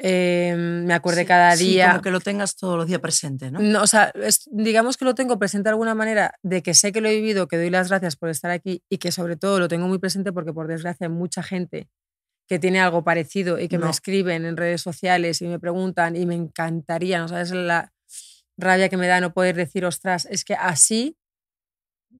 [SPEAKER 2] eh, me acuerde
[SPEAKER 1] Sí,
[SPEAKER 2] cada
[SPEAKER 1] sí,
[SPEAKER 2] día.
[SPEAKER 1] como que lo tengas todos los días presente, ¿no?
[SPEAKER 2] No, o sea, es- digamos que lo tengo presente de alguna manera, de que sé que lo he vivido, que doy las gracias por estar aquí y que sobre todo lo tengo muy presente porque por desgracia hay mucha gente que tiene algo parecido y que
[SPEAKER 1] No.
[SPEAKER 2] me escriben en redes sociales y me preguntan y me encantaría, ¿no sabes la rabia que me da no poder decir, ostras, es que así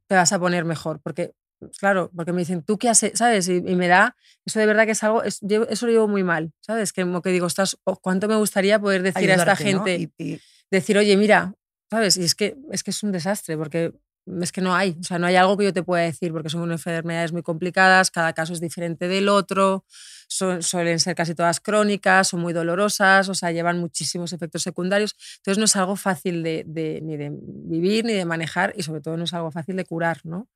[SPEAKER 2] te vas a poner mejor, porque claro, porque me dicen, ¿tú qué haces? ¿Sabes? Y, y me da, eso de verdad que es algo, es- eso lo llevo muy mal, ¿sabes? Que como que digo, oh, ¿cuánto me gustaría poder decir a esta gente?
[SPEAKER 1] Y- y-
[SPEAKER 2] decir, oye, mira, ¿sabes? Y es que, es que es un desastre, porque es que no hay, o sea, no hay algo que yo te pueda decir, porque son enfermedades muy complicadas, cada caso es diferente del otro, son- suelen ser casi todas crónicas, son muy dolorosas, o sea, llevan muchísimos efectos secundarios, entonces no es algo fácil de, de- ni de vivir ni de manejar y sobre todo no es algo fácil de curar, ¿no?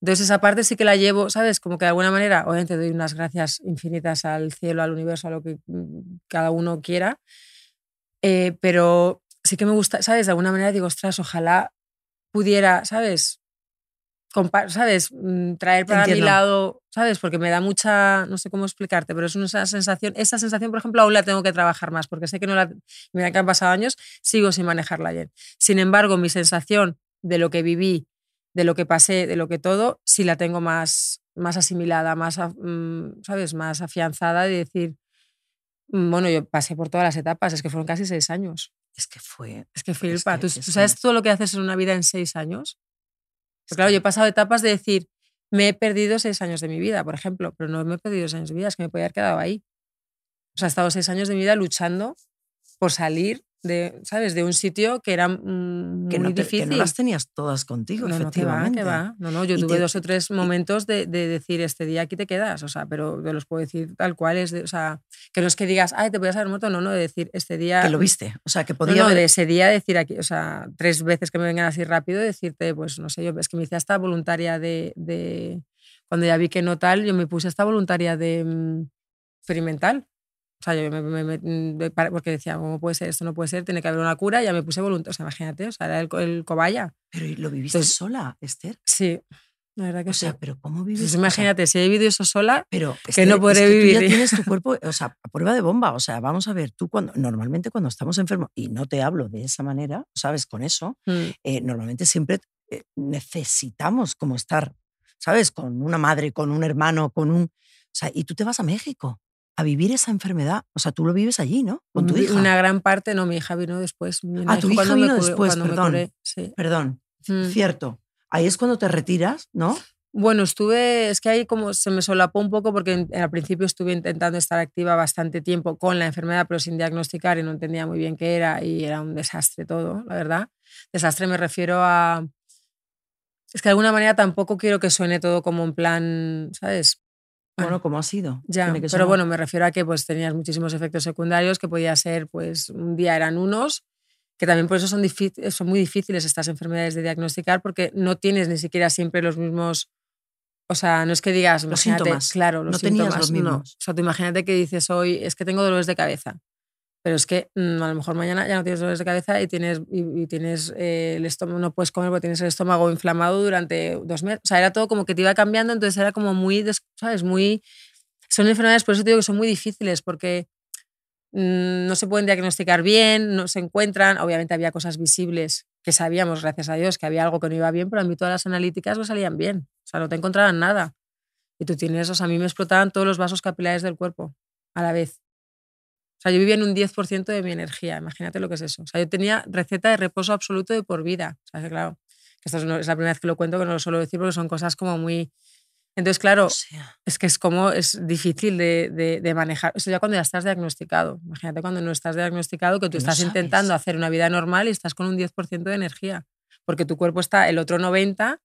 [SPEAKER 2] Entonces esa parte sí que la llevo, ¿sabes? Como que de alguna manera, obviamente doy unas gracias infinitas al cielo, al universo, a lo que mm, cada uno quiera, eh, pero sí que me gusta, ¿sabes? De alguna manera digo, ostras, ojalá pudiera, ¿sabes? Compa- ¿Sabes? Mm, Traer para mi lado, ¿sabes? Porque me da mucha, no sé cómo explicarte, pero es una sensación, esa sensación, por ejemplo, aún la tengo que trabajar más, porque sé que no la, mira que han pasado años, sigo sin manejarla bien. Sin embargo, mi sensación de lo que viví, de lo que pasé, de lo que todo, sí la tengo más, más asimilada, más, mm, ¿sabes? Más afianzada de decir, mm, bueno, yo pasé por todas las etapas, es que fueron casi seis años.
[SPEAKER 1] Es que fue.
[SPEAKER 2] Es que
[SPEAKER 1] Es
[SPEAKER 2] flipa.
[SPEAKER 1] que-
[SPEAKER 2] ¿Tú,
[SPEAKER 1] es
[SPEAKER 2] tú
[SPEAKER 1] que-
[SPEAKER 2] sabes todo lo que haces en una vida en seis años?
[SPEAKER 1] es
[SPEAKER 2] Pues claro, yo he pasado etapas de decir, me he perdido seis años de mi vida, por ejemplo, pero no me he perdido seis años de mi vida, es que me podía haber quedado ahí. O sea, he estado seis años de mi vida luchando por salir de, ¿sabes? De un sitio que era mm,
[SPEAKER 1] que
[SPEAKER 2] muy
[SPEAKER 1] no, te- que
[SPEAKER 2] difícil.
[SPEAKER 1] no las tenías todas contigo,
[SPEAKER 2] No, no, que va,
[SPEAKER 1] efectivamente.
[SPEAKER 2] que va. No, no, yo
[SPEAKER 1] Y
[SPEAKER 2] tuve
[SPEAKER 1] te-
[SPEAKER 2] dos o tres momentos de, de decir, este día aquí te quedas, o sea, pero te los puedo decir tal cual, es de- o sea, que no es que digas, ay, te podías haber muerto, no, no, de decir, este día...
[SPEAKER 1] Que lo viste. O sea, que podía
[SPEAKER 2] no,
[SPEAKER 1] haber-
[SPEAKER 2] de ese día decir aquí, o sea, tres veces que me vengan así rápido, decirte, pues no sé, yo es que me hice hasta voluntaria de, de- cuando ya vi que no tal, yo me puse hasta voluntaria de mm, experimental. O sea, yo me, me- me- para- porque decía, ¿cómo puede ser? Esto no puede ser, tiene que haber una cura, ya me puse voluntaria. O sea, imagínate, o sea, era el, el cobaya.
[SPEAKER 1] Pero ¿y lo viviste
[SPEAKER 2] Entonces-
[SPEAKER 1] sola, Esther.
[SPEAKER 2] Sí, la verdad que
[SPEAKER 1] O sea,
[SPEAKER 2] sí.
[SPEAKER 1] pero ¿cómo vives?
[SPEAKER 2] Pues
[SPEAKER 1] o sea,
[SPEAKER 2] imagínate, si he vivido eso sola,
[SPEAKER 1] pero
[SPEAKER 2] que no
[SPEAKER 1] Esther,
[SPEAKER 2] podré
[SPEAKER 1] es que tú
[SPEAKER 2] vivir.
[SPEAKER 1] ya tienes tu [LAUGHS] cuerpo, o sea, a prueba de bomba. O sea, vamos a ver, tú cuando normalmente cuando estamos enfermos, y no te hablo de esa manera, ¿sabes? Con eso,
[SPEAKER 2] mm,
[SPEAKER 1] eh, normalmente siempre eh, necesitamos como estar, ¿sabes? Con una madre, con un hermano, con un... O sea, y tú te vas a México a vivir esa enfermedad. O sea, tú lo vives allí, ¿no? Con tu hija.
[SPEAKER 2] Una gran parte, no, mi hija vino después. Mi
[SPEAKER 1] Ah, tu hija
[SPEAKER 2] cuando me
[SPEAKER 1] vino
[SPEAKER 2] curé-
[SPEAKER 1] después,
[SPEAKER 2] cuando me
[SPEAKER 1] perdón.
[SPEAKER 2] curé, sí.
[SPEAKER 1] Perdón,
[SPEAKER 2] Mm.
[SPEAKER 1] cierto. Ahí es cuando te retiras, ¿no?
[SPEAKER 2] Bueno, estuve, es que ahí como se me solapó un poco porque en- al principio estuve intentando estar activa bastante tiempo con la enfermedad, pero sin diagnosticar y no entendía muy bien qué era y era un desastre todo, la verdad. Desastre me refiero a... Es que de alguna manera tampoco quiero que suene todo como en plan, ¿sabes?
[SPEAKER 1] Bueno, ¿cómo ha sido?
[SPEAKER 2] Ya,
[SPEAKER 1] que
[SPEAKER 2] pero
[SPEAKER 1] sonar.
[SPEAKER 2] bueno, me refiero a que pues tenías muchísimos efectos secundarios que podía ser, pues un día eran unos, que también por eso son, son muy difíciles estas enfermedades de diagnosticar porque no tienes ni siquiera siempre los mismos, o sea, no es que digas,
[SPEAKER 1] Los síntomas.
[SPEAKER 2] claro, los
[SPEAKER 1] No tenías
[SPEAKER 2] síntomas,
[SPEAKER 1] los
[SPEAKER 2] no.
[SPEAKER 1] mismos.
[SPEAKER 2] O sea, tú imagínate que dices hoy, es que tengo dolores de cabeza, pero es que mm, a lo mejor mañana ya no tienes dolores de cabeza y tienes, y, tienes eh, el estómago, no puedes comer porque tienes el estómago inflamado durante dos meses. O sea, era todo como que te iba cambiando, entonces era como muy, ¿sabes? Muy... Son enfermedades, por eso te digo que son muy difíciles, porque mm, no se pueden diagnosticar bien, no se encuentran. Obviamente había cosas visibles que sabíamos, gracias a Dios, que había algo que no iba bien, pero a mí todas las analíticas no salían bien. O sea, no te encontraban nada. Y tú tienes, o sea, a mí me explotaban todos los vasos capilares del cuerpo a la vez. O sea, yo vivía en un 10% de mi energía, imagínate lo que es eso. O sea, yo tenía receta de reposo absoluto de por vida. O sea, que claro, que esto es, la primera vez que lo cuento, que no lo suelo decir porque son cosas como muy... Entonces, claro,
[SPEAKER 1] O sea,
[SPEAKER 2] es que es como, es difícil de, de- de manejar. Eso ya cuando ya estás diagnosticado. Imagínate cuando no estás diagnosticado, que tú
[SPEAKER 1] no
[SPEAKER 2] estás
[SPEAKER 1] sabes.
[SPEAKER 2] intentando hacer una vida normal y estás con un 10% de energía. Porque tu cuerpo está el otro 90%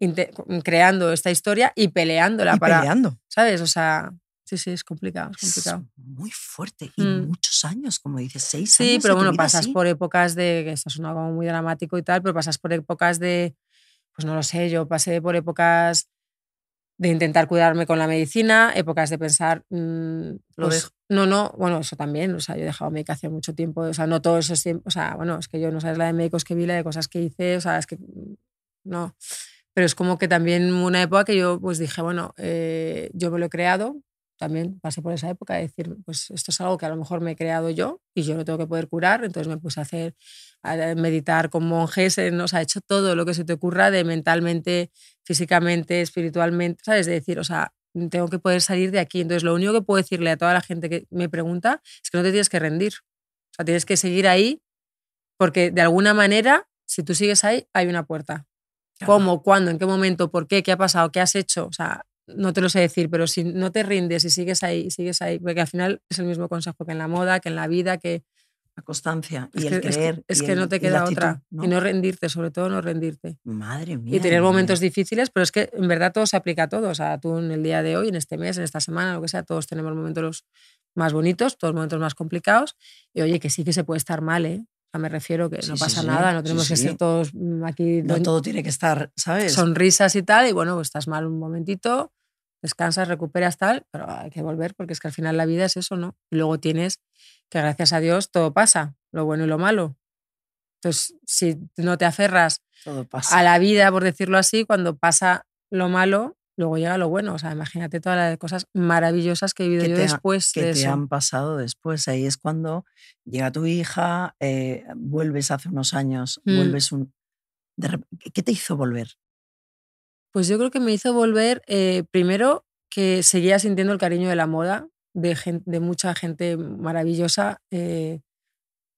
[SPEAKER 2] inte- creando esta historia y peleándola
[SPEAKER 1] y
[SPEAKER 2] para...
[SPEAKER 1] peleando.
[SPEAKER 2] ¿Sabes? O sea, sí, sí, es complicado, es
[SPEAKER 1] Es
[SPEAKER 2] complicado.
[SPEAKER 1] muy fuerte. Y
[SPEAKER 2] Mm.
[SPEAKER 1] muchos años, como dices, seis años.
[SPEAKER 2] Sí, pero bueno, pasas
[SPEAKER 1] así.
[SPEAKER 2] por épocas de, que esto suena como muy dramático y tal, pero pasas por épocas de, pues no lo sé, yo pasé por épocas de intentar cuidarme con la medicina, épocas de pensar, mm,
[SPEAKER 1] Lo
[SPEAKER 2] pues, no, no, bueno, eso también, o sea, yo he dejado medicación mucho tiempo, o sea, no todo eso o sea, bueno, es que yo no sabes la de médicos que vi, la de cosas que hice, o sea, es que mm, no, pero es como que también una época que yo pues dije, bueno, eh, yo me lo he creado, también pasé por esa época de decir, pues esto es algo que a lo mejor me he creado yo y yo lo tengo que poder curar, entonces me puse a hacer, a meditar con monjes, en- o sea, he hecho todo lo que se te ocurra de mentalmente, físicamente, espiritualmente, ¿sabes? De decir, o sea, tengo que poder salir de aquí. Entonces, lo único que puedo decirle a toda la gente que me pregunta es que no te tienes que rendir. O sea, tienes que seguir ahí porque de alguna manera, si tú sigues ahí, hay una puerta.
[SPEAKER 1] Claro.
[SPEAKER 2] ¿Cómo? ¿Cuándo? ¿En qué momento? ¿Por qué? ¿Qué ha pasado? ¿Qué has hecho? O sea, no te lo sé decir, pero si no te rindes y sigues ahí, sigues ahí, porque al final es el mismo consejo que en la moda, que en la vida, que
[SPEAKER 1] La constancia y
[SPEAKER 2] es
[SPEAKER 1] el
[SPEAKER 2] que, es que-
[SPEAKER 1] creer.
[SPEAKER 2] es que no te queda
[SPEAKER 1] actitud,
[SPEAKER 2] otra.
[SPEAKER 1] ¿no?
[SPEAKER 2] Y no rendirte, sobre todo no rendirte.
[SPEAKER 1] Madre mía.
[SPEAKER 2] Y tener momentos difíciles, pero es que en verdad todo se aplica a todo. O sea, tú en el día de hoy, en este mes, en esta semana, lo que sea, todos tenemos momentos los más bonitos, todos momentos más complicados. Y oye, que sí que se puede estar mal, ¿eh? Me refiero que
[SPEAKER 1] Sí,
[SPEAKER 2] no pasa
[SPEAKER 1] sí,
[SPEAKER 2] nada, no
[SPEAKER 1] sí,
[SPEAKER 2] tenemos que ser todos aquí
[SPEAKER 1] No todo tiene que estar, ¿sabes?
[SPEAKER 2] sonrisas y tal. Y bueno, pues estás mal un momentito, descansas, recuperas tal, pero hay que volver porque es que al final la vida es eso, ¿no? Y luego tienes que gracias a Dios todo pasa, lo bueno y lo malo. Entonces, si no te aferras
[SPEAKER 1] todo pasa.
[SPEAKER 2] a la vida, por decirlo así, cuando pasa lo malo, luego llega lo bueno. O sea, imagínate todas las cosas maravillosas que he vivido yo
[SPEAKER 1] ha-
[SPEAKER 2] después
[SPEAKER 1] que te han pasado después. Ahí es cuando llega tu hija, eh, vuelves hace unos años,
[SPEAKER 2] Mm.
[SPEAKER 1] vuelves un... de ¿Qué te hizo volver?
[SPEAKER 2] Pues yo creo que me hizo volver, eh, primero, que seguía sintiendo el cariño de la moda, de mucha gente maravillosa eh,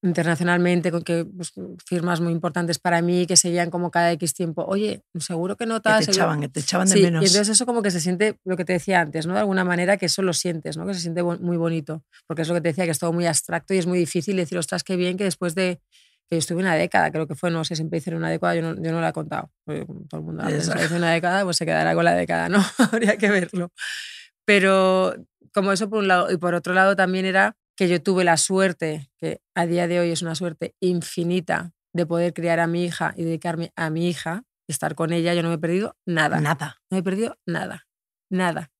[SPEAKER 2] internacionalmente, con que pues, firmas muy importantes para mí, que seguían como cada X tiempo, oye, seguro que
[SPEAKER 1] Que
[SPEAKER 2] notas...
[SPEAKER 1] te
[SPEAKER 2] seguro-".
[SPEAKER 1] echaban, que te echaban de
[SPEAKER 2] Sí,
[SPEAKER 1] menos.
[SPEAKER 2] y entonces eso como que se siente, lo que te decía antes, ¿no? De alguna manera que eso lo sientes, ¿no? Que se siente muy bonito, porque es lo que te decía, que es todo muy abstracto y es muy difícil decir, ostras, qué bien que después de que yo estuve una década, creo que fue, no sé, siempre hice una década, yo no, yo no la he contado, todo el mundo la
[SPEAKER 1] Exacto.
[SPEAKER 2] piensa, hice una década, pues se quedará con la década, ¿no? [LAUGHS] Habría que verlo. Pero como eso por un lado, y por otro lado también era que yo tuve la suerte, que a día de hoy es una suerte infinita, de poder criar a mi hija y dedicarme a mi hija, y estar con ella, yo no me he perdido nada.
[SPEAKER 1] Nada.
[SPEAKER 2] No he perdido nada, nada.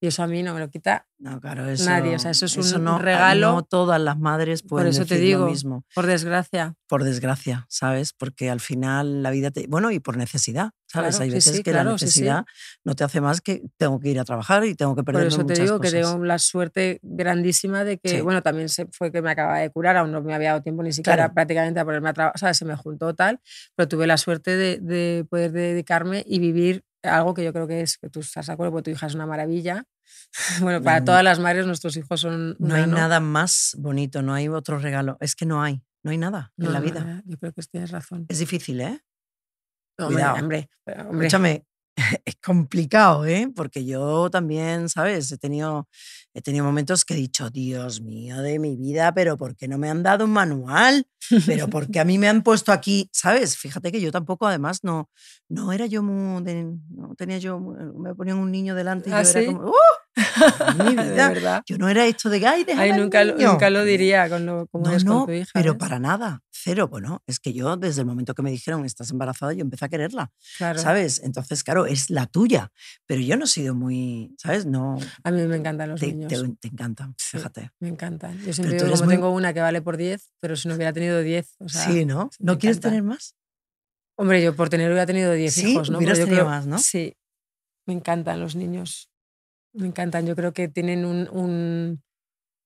[SPEAKER 2] Y eso a mí no me lo quita
[SPEAKER 1] No, claro, eso,
[SPEAKER 2] Nadie, o sea, eso es un
[SPEAKER 1] no-
[SPEAKER 2] regalo.
[SPEAKER 1] No todas las madres pueden
[SPEAKER 2] eso te digo.
[SPEAKER 1] lo mismo,
[SPEAKER 2] por desgracia.
[SPEAKER 1] por desgracia, ¿sabes? Porque al final la vida te... Bueno, y por necesidad, ¿sabes?
[SPEAKER 2] Claro,
[SPEAKER 1] Hay veces
[SPEAKER 2] sí,
[SPEAKER 1] que
[SPEAKER 2] claro,
[SPEAKER 1] la
[SPEAKER 2] sí.
[SPEAKER 1] necesidad no te hace más que tengo que ir a trabajar y tengo que
[SPEAKER 2] Por
[SPEAKER 1] perderme
[SPEAKER 2] eso te
[SPEAKER 1] muchas
[SPEAKER 2] digo que
[SPEAKER 1] cosas.
[SPEAKER 2] tengo la suerte grandísima de que, bueno, también se, fue que me acababa de curar, aún no me había dado tiempo ni siquiera
[SPEAKER 1] Claro.
[SPEAKER 2] prácticamente a ponerme a trabajar, ¿sabes? Se me juntó tal, pero tuve la suerte de, de poder dedicarme y vivir algo que yo creo que es, que tú estás de acuerdo, porque tu hija es una maravilla, [LAUGHS] Bueno, para
[SPEAKER 1] No.
[SPEAKER 2] todas las madres nuestros hijos son
[SPEAKER 1] No
[SPEAKER 2] una,
[SPEAKER 1] hay nada más bonito, no hay otro regalo. Es que no hay, no hay nada
[SPEAKER 2] No,
[SPEAKER 1] en la
[SPEAKER 2] no,
[SPEAKER 1] vida.
[SPEAKER 2] no, Yo creo que tienes razón.
[SPEAKER 1] Es difícil, ¿eh?
[SPEAKER 2] Hombre,
[SPEAKER 1] cuidado.
[SPEAKER 2] hombre, pero, hombre.
[SPEAKER 1] Escúchame, [LAUGHS] es complicado, ¿eh? Porque yo también, ¿sabes? He tenido, he tenido momentos que he dicho, Dios mío de mi vida, pero ¿por qué no me han dado un manual? Pero ¿por qué a mí me han puesto aquí? ¿Sabes? Fíjate que yo tampoco, además, no, no era yo muy... de- no tenía yo... Me ponían un niño delante y
[SPEAKER 2] ¿Ah,
[SPEAKER 1] yo
[SPEAKER 2] sí?
[SPEAKER 1] era como... ¡Uh! [LAUGHS] Mi
[SPEAKER 2] de verdad.
[SPEAKER 1] Yo no era esto de, ay,
[SPEAKER 2] Ay, nunca, lo-
[SPEAKER 1] niño".
[SPEAKER 2] nunca lo diría con lo, como
[SPEAKER 1] No, no,
[SPEAKER 2] con tu hija.
[SPEAKER 1] pero
[SPEAKER 2] ¿ves?
[SPEAKER 1] para nada, cero. Bueno, es que yo desde el momento que me dijeron estás embarazada, yo empecé a quererla,
[SPEAKER 2] Claro.
[SPEAKER 1] ¿sabes? Entonces, claro, es la tuya, pero yo no he sido muy, ¿sabes? No,
[SPEAKER 2] A mí me encantan los
[SPEAKER 1] te,
[SPEAKER 2] niños.
[SPEAKER 1] te, te encantan,
[SPEAKER 2] Sí.
[SPEAKER 1] fíjate.
[SPEAKER 2] Me encantan. Yo siempre digo, como
[SPEAKER 1] muy-
[SPEAKER 2] tengo una que vale por 10, pero si no hubiera tenido 10, o sea,
[SPEAKER 1] sí, ¿no? ¿No quieres
[SPEAKER 2] encanta.
[SPEAKER 1] tener más?
[SPEAKER 2] Hombre, yo por tener hubiera tenido 10
[SPEAKER 1] Sí,
[SPEAKER 2] hijos, ¿no?
[SPEAKER 1] hubieras
[SPEAKER 2] yo
[SPEAKER 1] tenido
[SPEAKER 2] creo-
[SPEAKER 1] más, ¿no?
[SPEAKER 2] Sí, me encantan los niños. Me encantan. Yo creo que tienen un... un-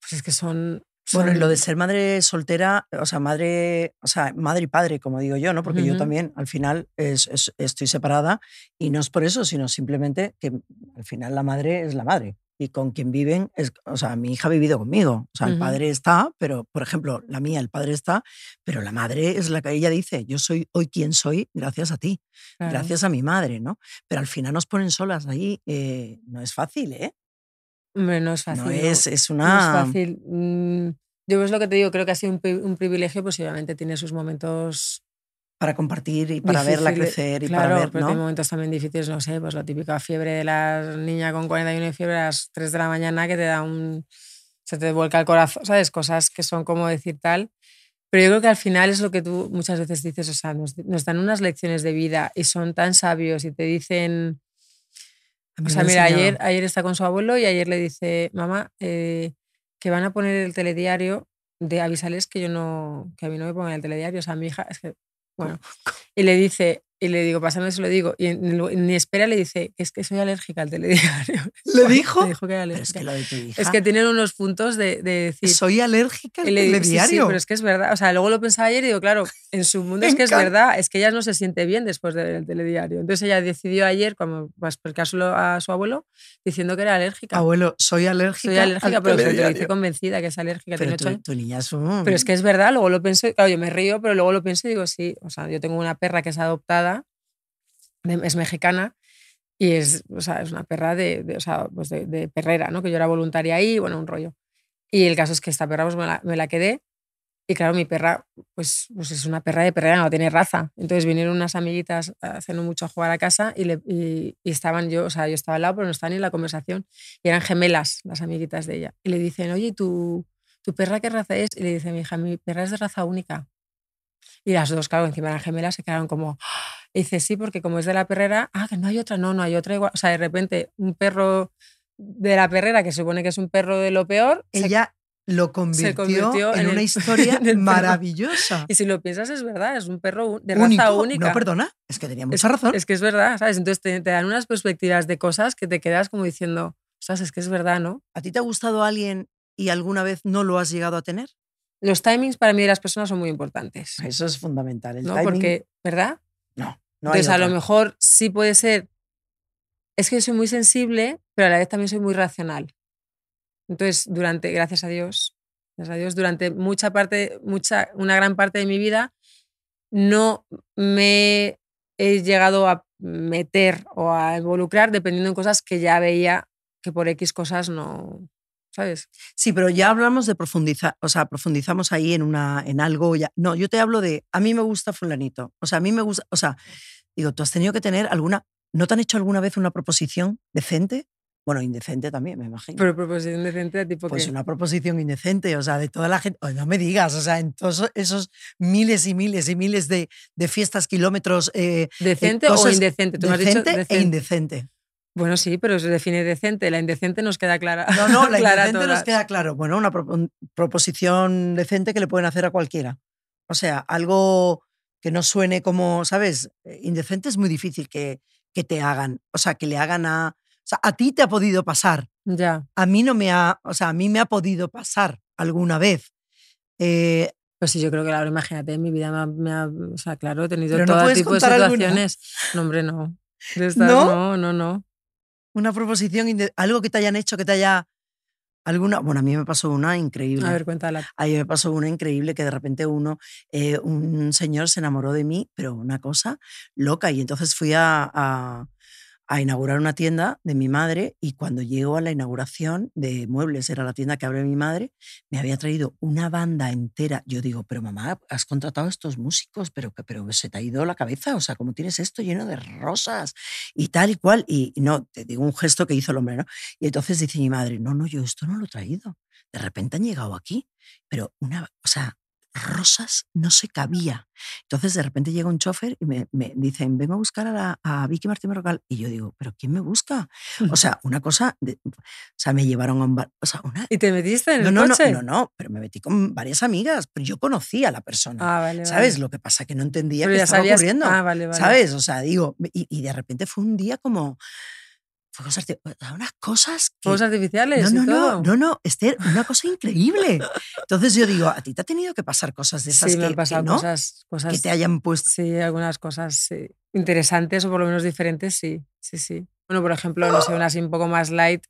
[SPEAKER 2] pues es que son...
[SPEAKER 1] Bueno, y lo de ser madre soltera, o sea, madre, o sea, madre y padre, como digo yo, ¿no? Porque yo también al final es- es- estoy separada y no es por eso, sino simplemente que al final la madre es la madre y con quien viven, es, o sea, mi hija ha vivido conmigo, o sea, el padre está, pero, por ejemplo, la mía, el padre está, pero la madre es la que ella dice, yo soy hoy quien soy gracias a ti,
[SPEAKER 2] claro.
[SPEAKER 1] gracias a mi madre, ¿no? Pero al final nos ponen solas ahí, eh, no es fácil, ¿eh?
[SPEAKER 2] Hombre, no es fácil.
[SPEAKER 1] no es, es
[SPEAKER 2] No
[SPEAKER 1] una...
[SPEAKER 2] es fácil. Mm, Yo es lo que te digo, creo que ha sido un, un privilegio, pues obviamente tiene sus momentos
[SPEAKER 1] para compartir y para verla
[SPEAKER 2] difíciles.
[SPEAKER 1] crecer y
[SPEAKER 2] claro,
[SPEAKER 1] para ver,
[SPEAKER 2] pero hay
[SPEAKER 1] ¿no?
[SPEAKER 2] momentos también difíciles, no sé, pues la típica fiebre de la niña con 41 de fiebre a las 3 de la mañana que te da un... se te vuelca el corazón, ¿sabes? Cosas que son como decir tal. Pero yo creo que al final es lo que tú muchas veces dices, o sea, nos, nos dan unas lecciones de vida y son tan sabios y te dicen... O sea, mira, ayer, ayer está con su abuelo y ayer le dice, mamá, eh, que van a poner el telediario, de avisarles que yo no, que a mí no me pongan el telediario. O sea, mi hija, es que, bueno. Y le dice, y le digo, pásame, se lo digo. Y ni ni espera le dice, es que soy alérgica al telediario.
[SPEAKER 1] ¿Le [LAUGHS] dijo?
[SPEAKER 2] Le dijo que era
[SPEAKER 1] Pero es
[SPEAKER 2] alérgica.
[SPEAKER 1] que lo de tu hija.
[SPEAKER 2] Es que tienen unos puntos de, de decir.
[SPEAKER 1] soy alérgica al
[SPEAKER 2] y le digo, sí, sí,
[SPEAKER 1] telediario.
[SPEAKER 2] pero es que es verdad. O sea, luego lo pensaba ayer y digo, claro, en su mundo [LAUGHS] es que es verdad, es que ella no se siente bien después de ver el telediario. Entonces ella decidió ayer, cuando vas a explicárselo a su abuelo, diciendo que era alérgica.
[SPEAKER 1] Abuelo, soy alérgica.
[SPEAKER 2] Soy alérgica,
[SPEAKER 1] al
[SPEAKER 2] pero se lo
[SPEAKER 1] telediario.
[SPEAKER 2] dice convencida que es alérgica.
[SPEAKER 1] Pero
[SPEAKER 2] tiene ocho
[SPEAKER 1] tu,
[SPEAKER 2] años.
[SPEAKER 1] tu niña es un...
[SPEAKER 2] Pero es que es verdad, luego lo pienso, claro, yo me río, pero luego lo pienso y digo, sí, o sea, yo tengo una perra que es adoptada, es mexicana, y es, o sea, es una perra de, o sea, pues de, perrera, ¿no? Que yo era voluntaria ahí, bueno, un rollo. Y el caso es que esta perra pues me la, quedé, y claro, mi perra, pues, pues es una perra de perrera, no tiene raza. Entonces vinieron unas amiguitas hace mucho a jugar a casa y, le- y, y estaban yo, o sea, yo estaba al lado, pero no estaban ni en la conversación. Y eran gemelas las amiguitas de ella. Y le dicen, oye, ¿tu, ¿tu perra qué raza es? Y le dice mi hija, mi perra es de raza única. Y las dos, claro, encima eran gemelas, se quedaron como... Y dice, sí, porque como es de la perrera, ah, que no hay otra, no, no hay otra igual. O sea, de repente, un perro de la perrera, que se supone que es un perro de lo peor, se-
[SPEAKER 1] Ella lo convirtió,
[SPEAKER 2] convirtió
[SPEAKER 1] en,
[SPEAKER 2] en
[SPEAKER 1] una historia [LAUGHS] maravillosa.
[SPEAKER 2] Y si lo piensas, es verdad, es un perro de
[SPEAKER 1] Único.
[SPEAKER 2] raza única.
[SPEAKER 1] No, perdona, es que tenía
[SPEAKER 2] Es-
[SPEAKER 1] mucha razón.
[SPEAKER 2] Es que es verdad, ¿sabes? Entonces te, te dan unas perspectivas de cosas que te quedas como diciendo, ¿sabes? Es que es verdad, ¿no?
[SPEAKER 1] ¿A ti te ha gustado alguien y alguna vez no lo has llegado a tener?
[SPEAKER 2] Los timings para mí de las personas son muy importantes,
[SPEAKER 1] Eso es fundamental. El
[SPEAKER 2] ¿no?
[SPEAKER 1] timing,
[SPEAKER 2] Porque, ¿verdad?
[SPEAKER 1] No, no hay
[SPEAKER 2] Entonces, a lo mejor sí puede ser. Es que yo soy muy sensible, pero a la vez también soy muy racional. Entonces, durante, gracias a Dios, gracias a Dios, durante mucha parte, mucha, una gran parte de mi vida, no me he llegado a meter o a involucrar dependiendo en cosas que ya veía que por X cosas no. ¿Sabes?
[SPEAKER 1] Sí, pero ya hablamos de profundizar, o sea, profundizamos ahí en, una, en algo. Ya. No, yo te hablo de, a mí me gusta fulanito. O sea, a mí me gusta, o sea, digo, tú has tenido que tener alguna, ¿no te han hecho alguna vez una proposición decente? Bueno, indecente también, me imagino.
[SPEAKER 2] Pero proposición decente, tipo
[SPEAKER 1] pues
[SPEAKER 2] que.
[SPEAKER 1] una proposición indecente, o sea, de toda la gente, oh, no me digas, o sea, en todos esos miles y miles y miles de, de fiestas, kilómetros, eh,
[SPEAKER 2] ¿Decente o
[SPEAKER 1] cosas
[SPEAKER 2] indecente? Tú me has dicho
[SPEAKER 1] decente e
[SPEAKER 2] decente.
[SPEAKER 1] indecente.
[SPEAKER 2] Bueno, sí, pero se define decente. La indecente nos queda clara.
[SPEAKER 1] No, no, [LAUGHS] la
[SPEAKER 2] clara
[SPEAKER 1] indecente nos queda claro. Bueno, una pro- proposición decente que le pueden hacer a cualquiera. O sea, algo que no suene como, ¿sabes? Eh, Indecente es muy difícil que, que te hagan. O sea, que le hagan a. O sea, a ti te ha podido pasar.
[SPEAKER 2] Ya.
[SPEAKER 1] A mí no me ha. O sea, a mí me ha podido pasar alguna vez. Eh,
[SPEAKER 2] Pues sí, yo creo que, claro, imagínate, en mi vida me ha, me ha- o sea, claro, he tenido
[SPEAKER 1] no
[SPEAKER 2] todo
[SPEAKER 1] puedes
[SPEAKER 2] tipo de
[SPEAKER 1] contar alguna.
[SPEAKER 2] situaciones. No, hombre, no. De [LAUGHS] estas,
[SPEAKER 1] ¿No?
[SPEAKER 2] no, no, no.
[SPEAKER 1] Una proposición, algo que te hayan hecho, que te haya... Alguna, bueno, a mí me pasó una increíble.
[SPEAKER 2] A ver, cuéntala.
[SPEAKER 1] A mí me pasó una increíble que de repente uno, eh, un señor se enamoró de mí, pero una cosa loca. Y entonces fui a, a- a inaugurar una tienda de mi madre y cuando llego a la inauguración de muebles, era la tienda que abre mi madre, me había traído una banda entera. Yo digo, pero mamá, has contratado estos músicos, pero, pero se te ha ido la cabeza, o sea, ¿cómo tienes esto lleno de rosas y tal y cual? Y no, te digo un gesto que hizo el hombre, ¿no? Y entonces dice mi madre, no, no, yo esto no lo he traído. De repente han llegado aquí, pero una, o sea, rosas no se cabía. Entonces de repente llega un chofer y me, me dicen, vengo a buscar a, la- a Vicky Martín Berrocal. Y yo digo, ¿pero quién me busca? O sea, [LAUGHS] una cosa, de- o sea, me llevaron a un bar, o sea, una...
[SPEAKER 2] ¿Y te metiste en
[SPEAKER 1] No,
[SPEAKER 2] el
[SPEAKER 1] no, no,
[SPEAKER 2] coche?
[SPEAKER 1] no, no, pero me metí con varias amigas, pero yo conocía a la persona.
[SPEAKER 2] Ah, vale, vale.
[SPEAKER 1] ¿Sabes? Lo que pasa que no entendía
[SPEAKER 2] Pero
[SPEAKER 1] qué estaba
[SPEAKER 2] sabías-
[SPEAKER 1] ocurriendo.
[SPEAKER 2] Ah, vale, vale.
[SPEAKER 1] ¿Sabes? O sea, digo, y, y de repente fue un día como... Fue cosas, de- unas cosas que...
[SPEAKER 2] Fuegos artificiales
[SPEAKER 1] No,
[SPEAKER 2] y
[SPEAKER 1] no,
[SPEAKER 2] todo.
[SPEAKER 1] no, no, no, Esther, una cosa [LAUGHS] increíble. Entonces yo digo, a ti te ha tenido que pasar cosas de esas
[SPEAKER 2] sí, me
[SPEAKER 1] que,
[SPEAKER 2] han
[SPEAKER 1] que
[SPEAKER 2] pasado
[SPEAKER 1] no,
[SPEAKER 2] cosas, cosas
[SPEAKER 1] que te hayan puesto.
[SPEAKER 2] Sí, algunas cosas sí. interesantes o por lo menos diferentes, sí, sí, sí. Bueno, por ejemplo, no sé, una así un poco más light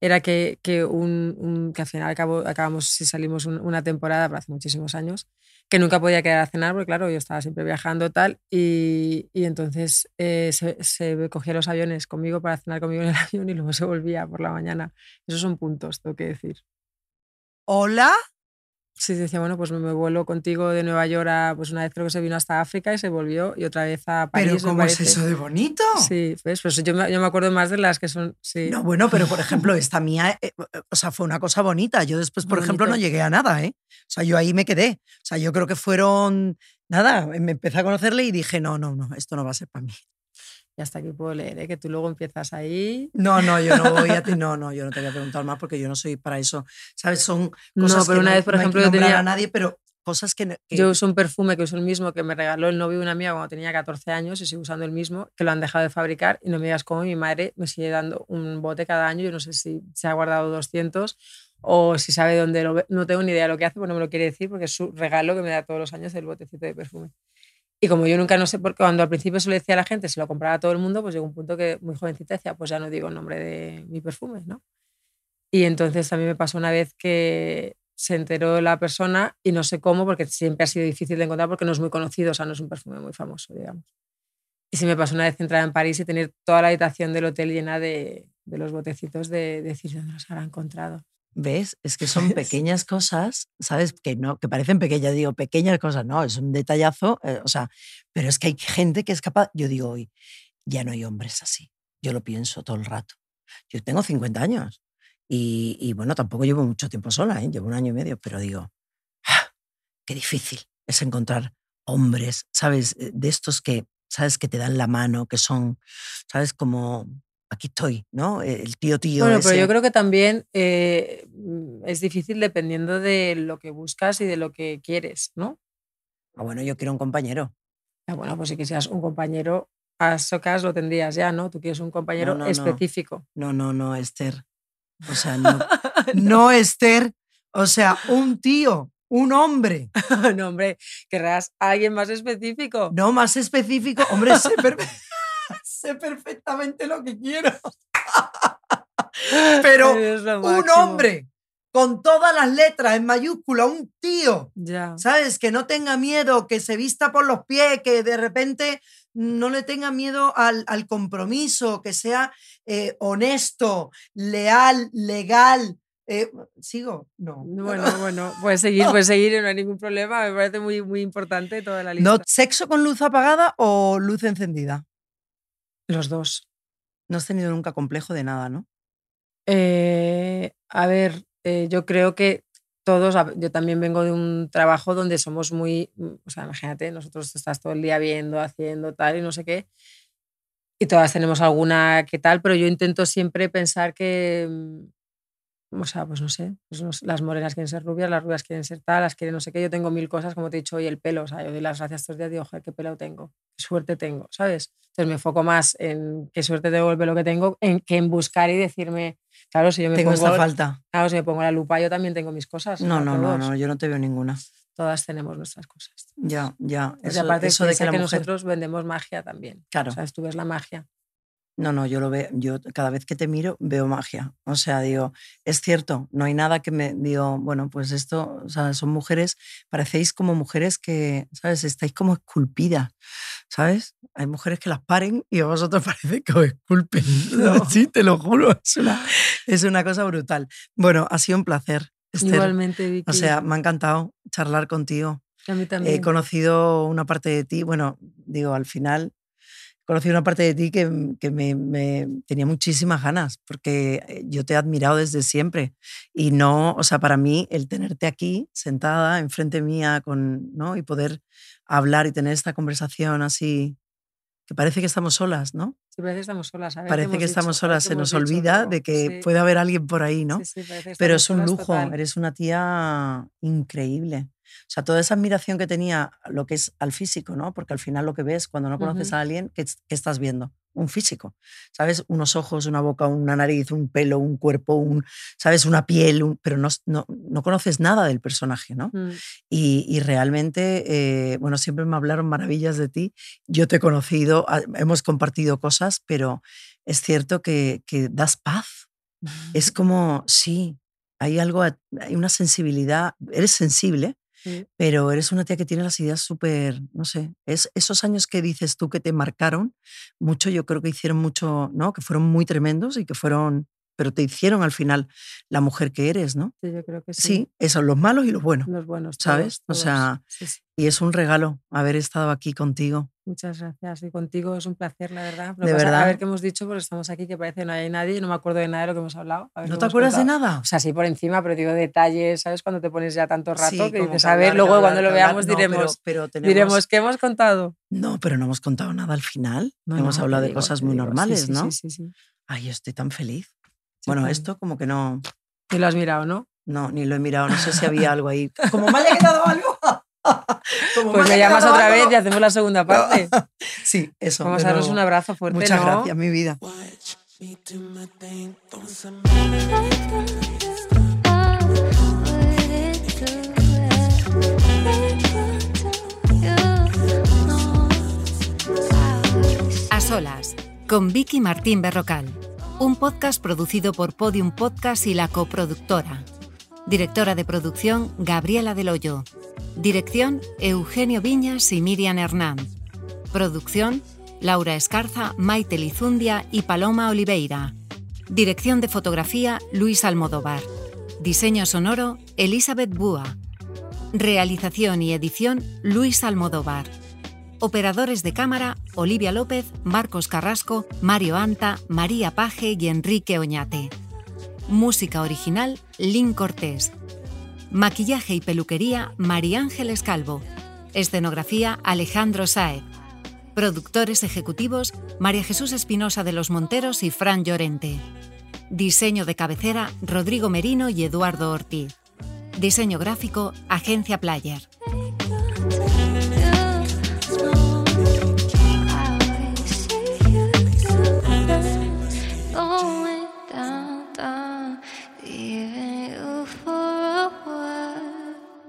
[SPEAKER 2] era que, que, un, un- que al final acabo- acabamos, si salimos un- una temporada, pero hace muchísimos años, que nunca podía quedar a cenar, porque claro, yo estaba siempre viajando tal, y, y entonces eh, se, se cogía los aviones conmigo para cenar conmigo en el [LAUGHS] avión y luego se volvía por la mañana. Esos son puntos, tengo que decir.
[SPEAKER 1] ¿Hola?
[SPEAKER 2] Sí, decía, bueno, pues me, vuelo contigo de Nueva York a, pues una vez creo que se vino hasta África y se volvió y otra vez a París.
[SPEAKER 1] ¿Pero cómo es eso de bonito?
[SPEAKER 2] Sí. Pues yo me, yo me acuerdo más de las que son, sí.
[SPEAKER 1] No, bueno, pero por ejemplo, [LAUGHS] esta mía, eh, o sea, fue una cosa bonita. Yo después, por ejemplo, no llegué a nada, ¿eh? O sea, yo ahí me quedé. O sea, yo creo que fueron, nada, me empecé a conocerle y dije, no, no, no, esto no va a ser para mí.
[SPEAKER 2] Y hasta aquí puedo leer, ¿eh? que tú luego empiezas ahí.
[SPEAKER 1] No, no, yo no voy a ti, [LAUGHS] no, no, yo no te voy a preguntar más porque yo no soy para eso. ¿Sabes? Son cosas
[SPEAKER 2] No, pero
[SPEAKER 1] que
[SPEAKER 2] una
[SPEAKER 1] no,
[SPEAKER 2] vez, por
[SPEAKER 1] no hay que
[SPEAKER 2] ejemplo, yo tenía-
[SPEAKER 1] a nadie, pero cosas que, que-
[SPEAKER 2] Yo uso un perfume que uso el mismo que me regaló el novio de una amiga cuando tenía 14 años y sigo usando el mismo, que lo han dejado de fabricar y no me digas cómo mi madre me sigue dando un bote cada año. Yo no sé si se ha guardado 200 o si sabe dónde lo ve. No tengo ni idea de lo que hace, pues no me lo quiere decir porque es su regalo que me da todos los años el botecito de perfume. Y como yo nunca no sé, porque cuando al principio se lo decía a la gente, se lo compraba a todo el mundo, pues llegó un punto que muy jovencita decía, pues ya no digo el nombre de mi perfume, ¿no? Y entonces también me pasó una vez que se enteró la persona y no sé cómo, porque siempre ha sido difícil de encontrar porque no es muy conocido, o sea, no es un perfume muy famoso, digamos. Y sí me pasó una vez entrar en París y tener toda la habitación del hotel llena de, de los botecitos de, de decir dónde los habrá encontrado.
[SPEAKER 1] ¿Ves? Es que son [LAUGHS] pequeñas cosas, ¿sabes? Que no, que parecen pequeñas, digo, pequeñas cosas, no, es un detallazo, eh, o sea, pero es que hay gente que es capaz, yo digo hoy, ya no hay hombres así, yo lo pienso todo el rato. Yo tengo 50 años y, y bueno, tampoco llevo mucho tiempo sola, ¿eh? llevo un año y medio, pero digo, ¡ah! qué difícil es encontrar hombres, ¿sabes? Eh, De estos que, ¿sabes? Que te dan la mano, que son, ¿sabes? Como, aquí estoy, ¿no? El tío tío.
[SPEAKER 2] Bueno, pero
[SPEAKER 1] ese.
[SPEAKER 2] yo creo que también eh, mm, es difícil dependiendo de lo que buscas y de lo que quieres, ¿no?
[SPEAKER 1] Ah, bueno, yo quiero un compañero.
[SPEAKER 2] Ah, bueno, pues si quisieras un compañero, a socas lo tendrías ya, ¿no? Tú quieres un compañero
[SPEAKER 1] no, no.
[SPEAKER 2] específico.
[SPEAKER 1] No, no, no, Esther. O sea, [LAUGHS] no, no, Esther. O sea, un tío, un hombre, [LAUGHS]
[SPEAKER 2] no, hombre, querrás a alguien más específico.
[SPEAKER 1] no más específico. Hombre, sé, [LAUGHS] per- sé perfectamente lo que quiero. [LAUGHS] Pero un hombre con todas las letras en mayúscula, un tío,
[SPEAKER 2] Ya.
[SPEAKER 1] ¿sabes? Que no tenga miedo, que se vista por los pies, que de repente no le tenga miedo al, al compromiso, que sea eh, honesto, leal, legal. eh, ¿Sigo? No.
[SPEAKER 2] Bueno, bueno, puedes seguir, puedes seguir, no hay ningún problema. Me parece muy, muy importante toda la lista.
[SPEAKER 1] No, ¿Sexo con luz apagada o luz encendida?
[SPEAKER 2] Los dos.
[SPEAKER 1] No has tenido nunca complejo de nada, ¿no?
[SPEAKER 2] Eh, a ver, eh, yo creo que todos, yo también vengo de un trabajo donde somos muy, mm, o sea, imagínate, nosotros estás todo el día viendo, haciendo tal y no sé qué, y todas tenemos alguna que tal, pero yo intento siempre pensar que, mm, o sea, pues no sé, pues no sé, las morenas quieren ser rubias, las rubias quieren ser tal, las quieren no sé qué, yo tengo mil cosas, como te he dicho hoy, el pelo, o sea, yo doy las gracias estos días, digo, joder, qué pelo tengo, qué suerte tengo, ¿sabes? Entonces me enfoco más en qué suerte tengo el pelo que tengo, en que en buscar y decirme, claro, si yo me
[SPEAKER 1] Tengo
[SPEAKER 2] pongo,
[SPEAKER 1] esta falta.
[SPEAKER 2] claro, si me pongo la lupa, yo también tengo mis cosas.
[SPEAKER 1] No, no, no, no, yo no te veo ninguna.
[SPEAKER 2] Todas tenemos nuestras cosas.
[SPEAKER 1] Ya, ya. Eso,
[SPEAKER 2] aparte
[SPEAKER 1] eso de que
[SPEAKER 2] piensa
[SPEAKER 1] la
[SPEAKER 2] que
[SPEAKER 1] mujer.
[SPEAKER 2] nosotros vendemos magia también.
[SPEAKER 1] Claro.
[SPEAKER 2] O sea, tú ves la magia.
[SPEAKER 1] No, no, yo lo veo, yo cada vez que te miro veo magia. O sea, digo, es cierto, no hay nada que me digo, bueno, pues esto, o sea, son mujeres, parecéis como mujeres que, ¿sabes? Estáis como esculpidas, ¿sabes? Hay mujeres que las paren y a vosotros [LAUGHS] parece que os esculpen. [LAUGHS] [LAUGHS] sí, te lo juro, es una, es una cosa brutal. Bueno, ha sido un placer. Esther.
[SPEAKER 2] Igualmente, Vicky.
[SPEAKER 1] O sea, me ha encantado charlar contigo.
[SPEAKER 2] a mí también.
[SPEAKER 1] He conocido una parte de ti, bueno, digo, al final conocí una parte de ti que, que me, me, tenía muchísimas ganas, porque eh, yo te he admirado desde siempre. Y no, o sea, para mí el tenerte aquí sentada enfrente mía con, ¿no? y poder hablar y tener esta conversación así, que parece que estamos solas, ¿no?
[SPEAKER 2] Sí, parece que estamos solas. A ver,
[SPEAKER 1] parece que estamos solas, se nos olvida de que
[SPEAKER 2] sí.
[SPEAKER 1] puede haber alguien por ahí, ¿no?
[SPEAKER 2] Sí, sí,
[SPEAKER 1] Pero es un lujo,
[SPEAKER 2] Total.
[SPEAKER 1] eres una tía increíble. O sea, toda esa admiración que tenía lo que es al físico, ¿no? Porque al final lo que ves cuando no conoces
[SPEAKER 2] Ujú.
[SPEAKER 1] a alguien, ¿qué, qué estás viendo? Un físico, ¿sabes? Unos ojos, una boca, una nariz, un pelo, un cuerpo, un, ¿sabes? Una piel, un- pero no, no, no conoces nada del personaje, ¿no?
[SPEAKER 2] Mm,
[SPEAKER 1] Y, y realmente, eh, bueno, siempre me hablaron maravillas de ti. Yo te he conocido, ah, hemos compartido cosas, pero es cierto que, que das paz. [LAUGHS] Es como, sí, hay algo, hay una sensibilidad, eres sensible, pero eres una tía que tiene las ideas súper, no sé, es esos años que dices tú que te marcaron mucho, yo creo que hicieron mucho, ¿no? Que fueron muy tremendos y que fueron, pero te hicieron al final la mujer que eres, ¿no?
[SPEAKER 2] Sí, yo creo que sí.
[SPEAKER 1] Sí, esos, los malos y los buenos.
[SPEAKER 2] Los buenos.
[SPEAKER 1] ¿Sabes?
[SPEAKER 2] todos,
[SPEAKER 1] O sea,
[SPEAKER 2] todos. Sí, sí.
[SPEAKER 1] Y es un regalo haber estado aquí contigo.
[SPEAKER 2] Muchas gracias. Y contigo es un placer, la verdad. Lo
[SPEAKER 1] De
[SPEAKER 2] pasa-
[SPEAKER 1] verdad.
[SPEAKER 2] A ver qué hemos dicho, porque estamos aquí que parece que no hay nadie y no me acuerdo de nada de lo que hemos hablado.
[SPEAKER 1] ¿No te acuerdas de nada?
[SPEAKER 2] O sea, sí por encima, pero digo detalles, ¿sabes? Cuando te pones ya tanto rato
[SPEAKER 1] Sí,
[SPEAKER 2] que dices,
[SPEAKER 1] que
[SPEAKER 2] a ver, luego
[SPEAKER 1] hablar,
[SPEAKER 2] cuando lo veamos
[SPEAKER 1] No, pero-
[SPEAKER 2] diremos,
[SPEAKER 1] pero tenemos-
[SPEAKER 2] diremos, ¿qué hemos contado?
[SPEAKER 1] No, pero no hemos contado nada al final.
[SPEAKER 2] No,
[SPEAKER 1] hemos
[SPEAKER 2] no,
[SPEAKER 1] hablado de
[SPEAKER 2] digo,
[SPEAKER 1] cosas muy
[SPEAKER 2] digo,
[SPEAKER 1] normales,
[SPEAKER 2] sí,
[SPEAKER 1] ¿no?
[SPEAKER 2] Sí, sí, sí.
[SPEAKER 1] Ay, yo estoy tan feliz.
[SPEAKER 2] Sí,
[SPEAKER 1] bueno, esto como que no,
[SPEAKER 2] Y lo has mirado, ¿no?
[SPEAKER 1] no, ni lo he mirado. No sé si había algo ahí. [LAUGHS] Como me haya quedado algo. [LAUGHS] Como
[SPEAKER 2] Pues
[SPEAKER 1] me
[SPEAKER 2] llamas otra vez y hacemos la segunda parte. [LAUGHS]
[SPEAKER 1] Sí, eso.
[SPEAKER 2] Vamos a darnos un abrazo fuerte,
[SPEAKER 1] Muchas
[SPEAKER 2] ¿no?
[SPEAKER 1] gracias, mi vida.
[SPEAKER 3] A solas, con Vicky Martín Berrocal. Un podcast producido por Podium Podcast y la coproductora. Directora de producción, Gabriela Del Hoyo. Dirección, Eugenio Viñas y Miriam Hernán. Producción, Laura Escarza, Maite Lizundia y Paloma Oliveira. Dirección de fotografía, Luis Almodóvar. Diseño sonoro, Elizabeth Búa. Realización y edición, Luis Almodóvar. Operadores de cámara, Olivia López, Marcos Carrasco, Mario Anta, María Paje y Enrique Oñate. Música original, Lynn Cortés. Maquillaje y peluquería, María Ángeles Calvo. Escenografía, Alejandro Saez. Productores ejecutivos, María Jesús Espinosa de los Monteros y Fran Llorente. Diseño de cabecera, Rodrigo Merino y Eduardo Ortiz. Diseño gráfico, Agencia Player.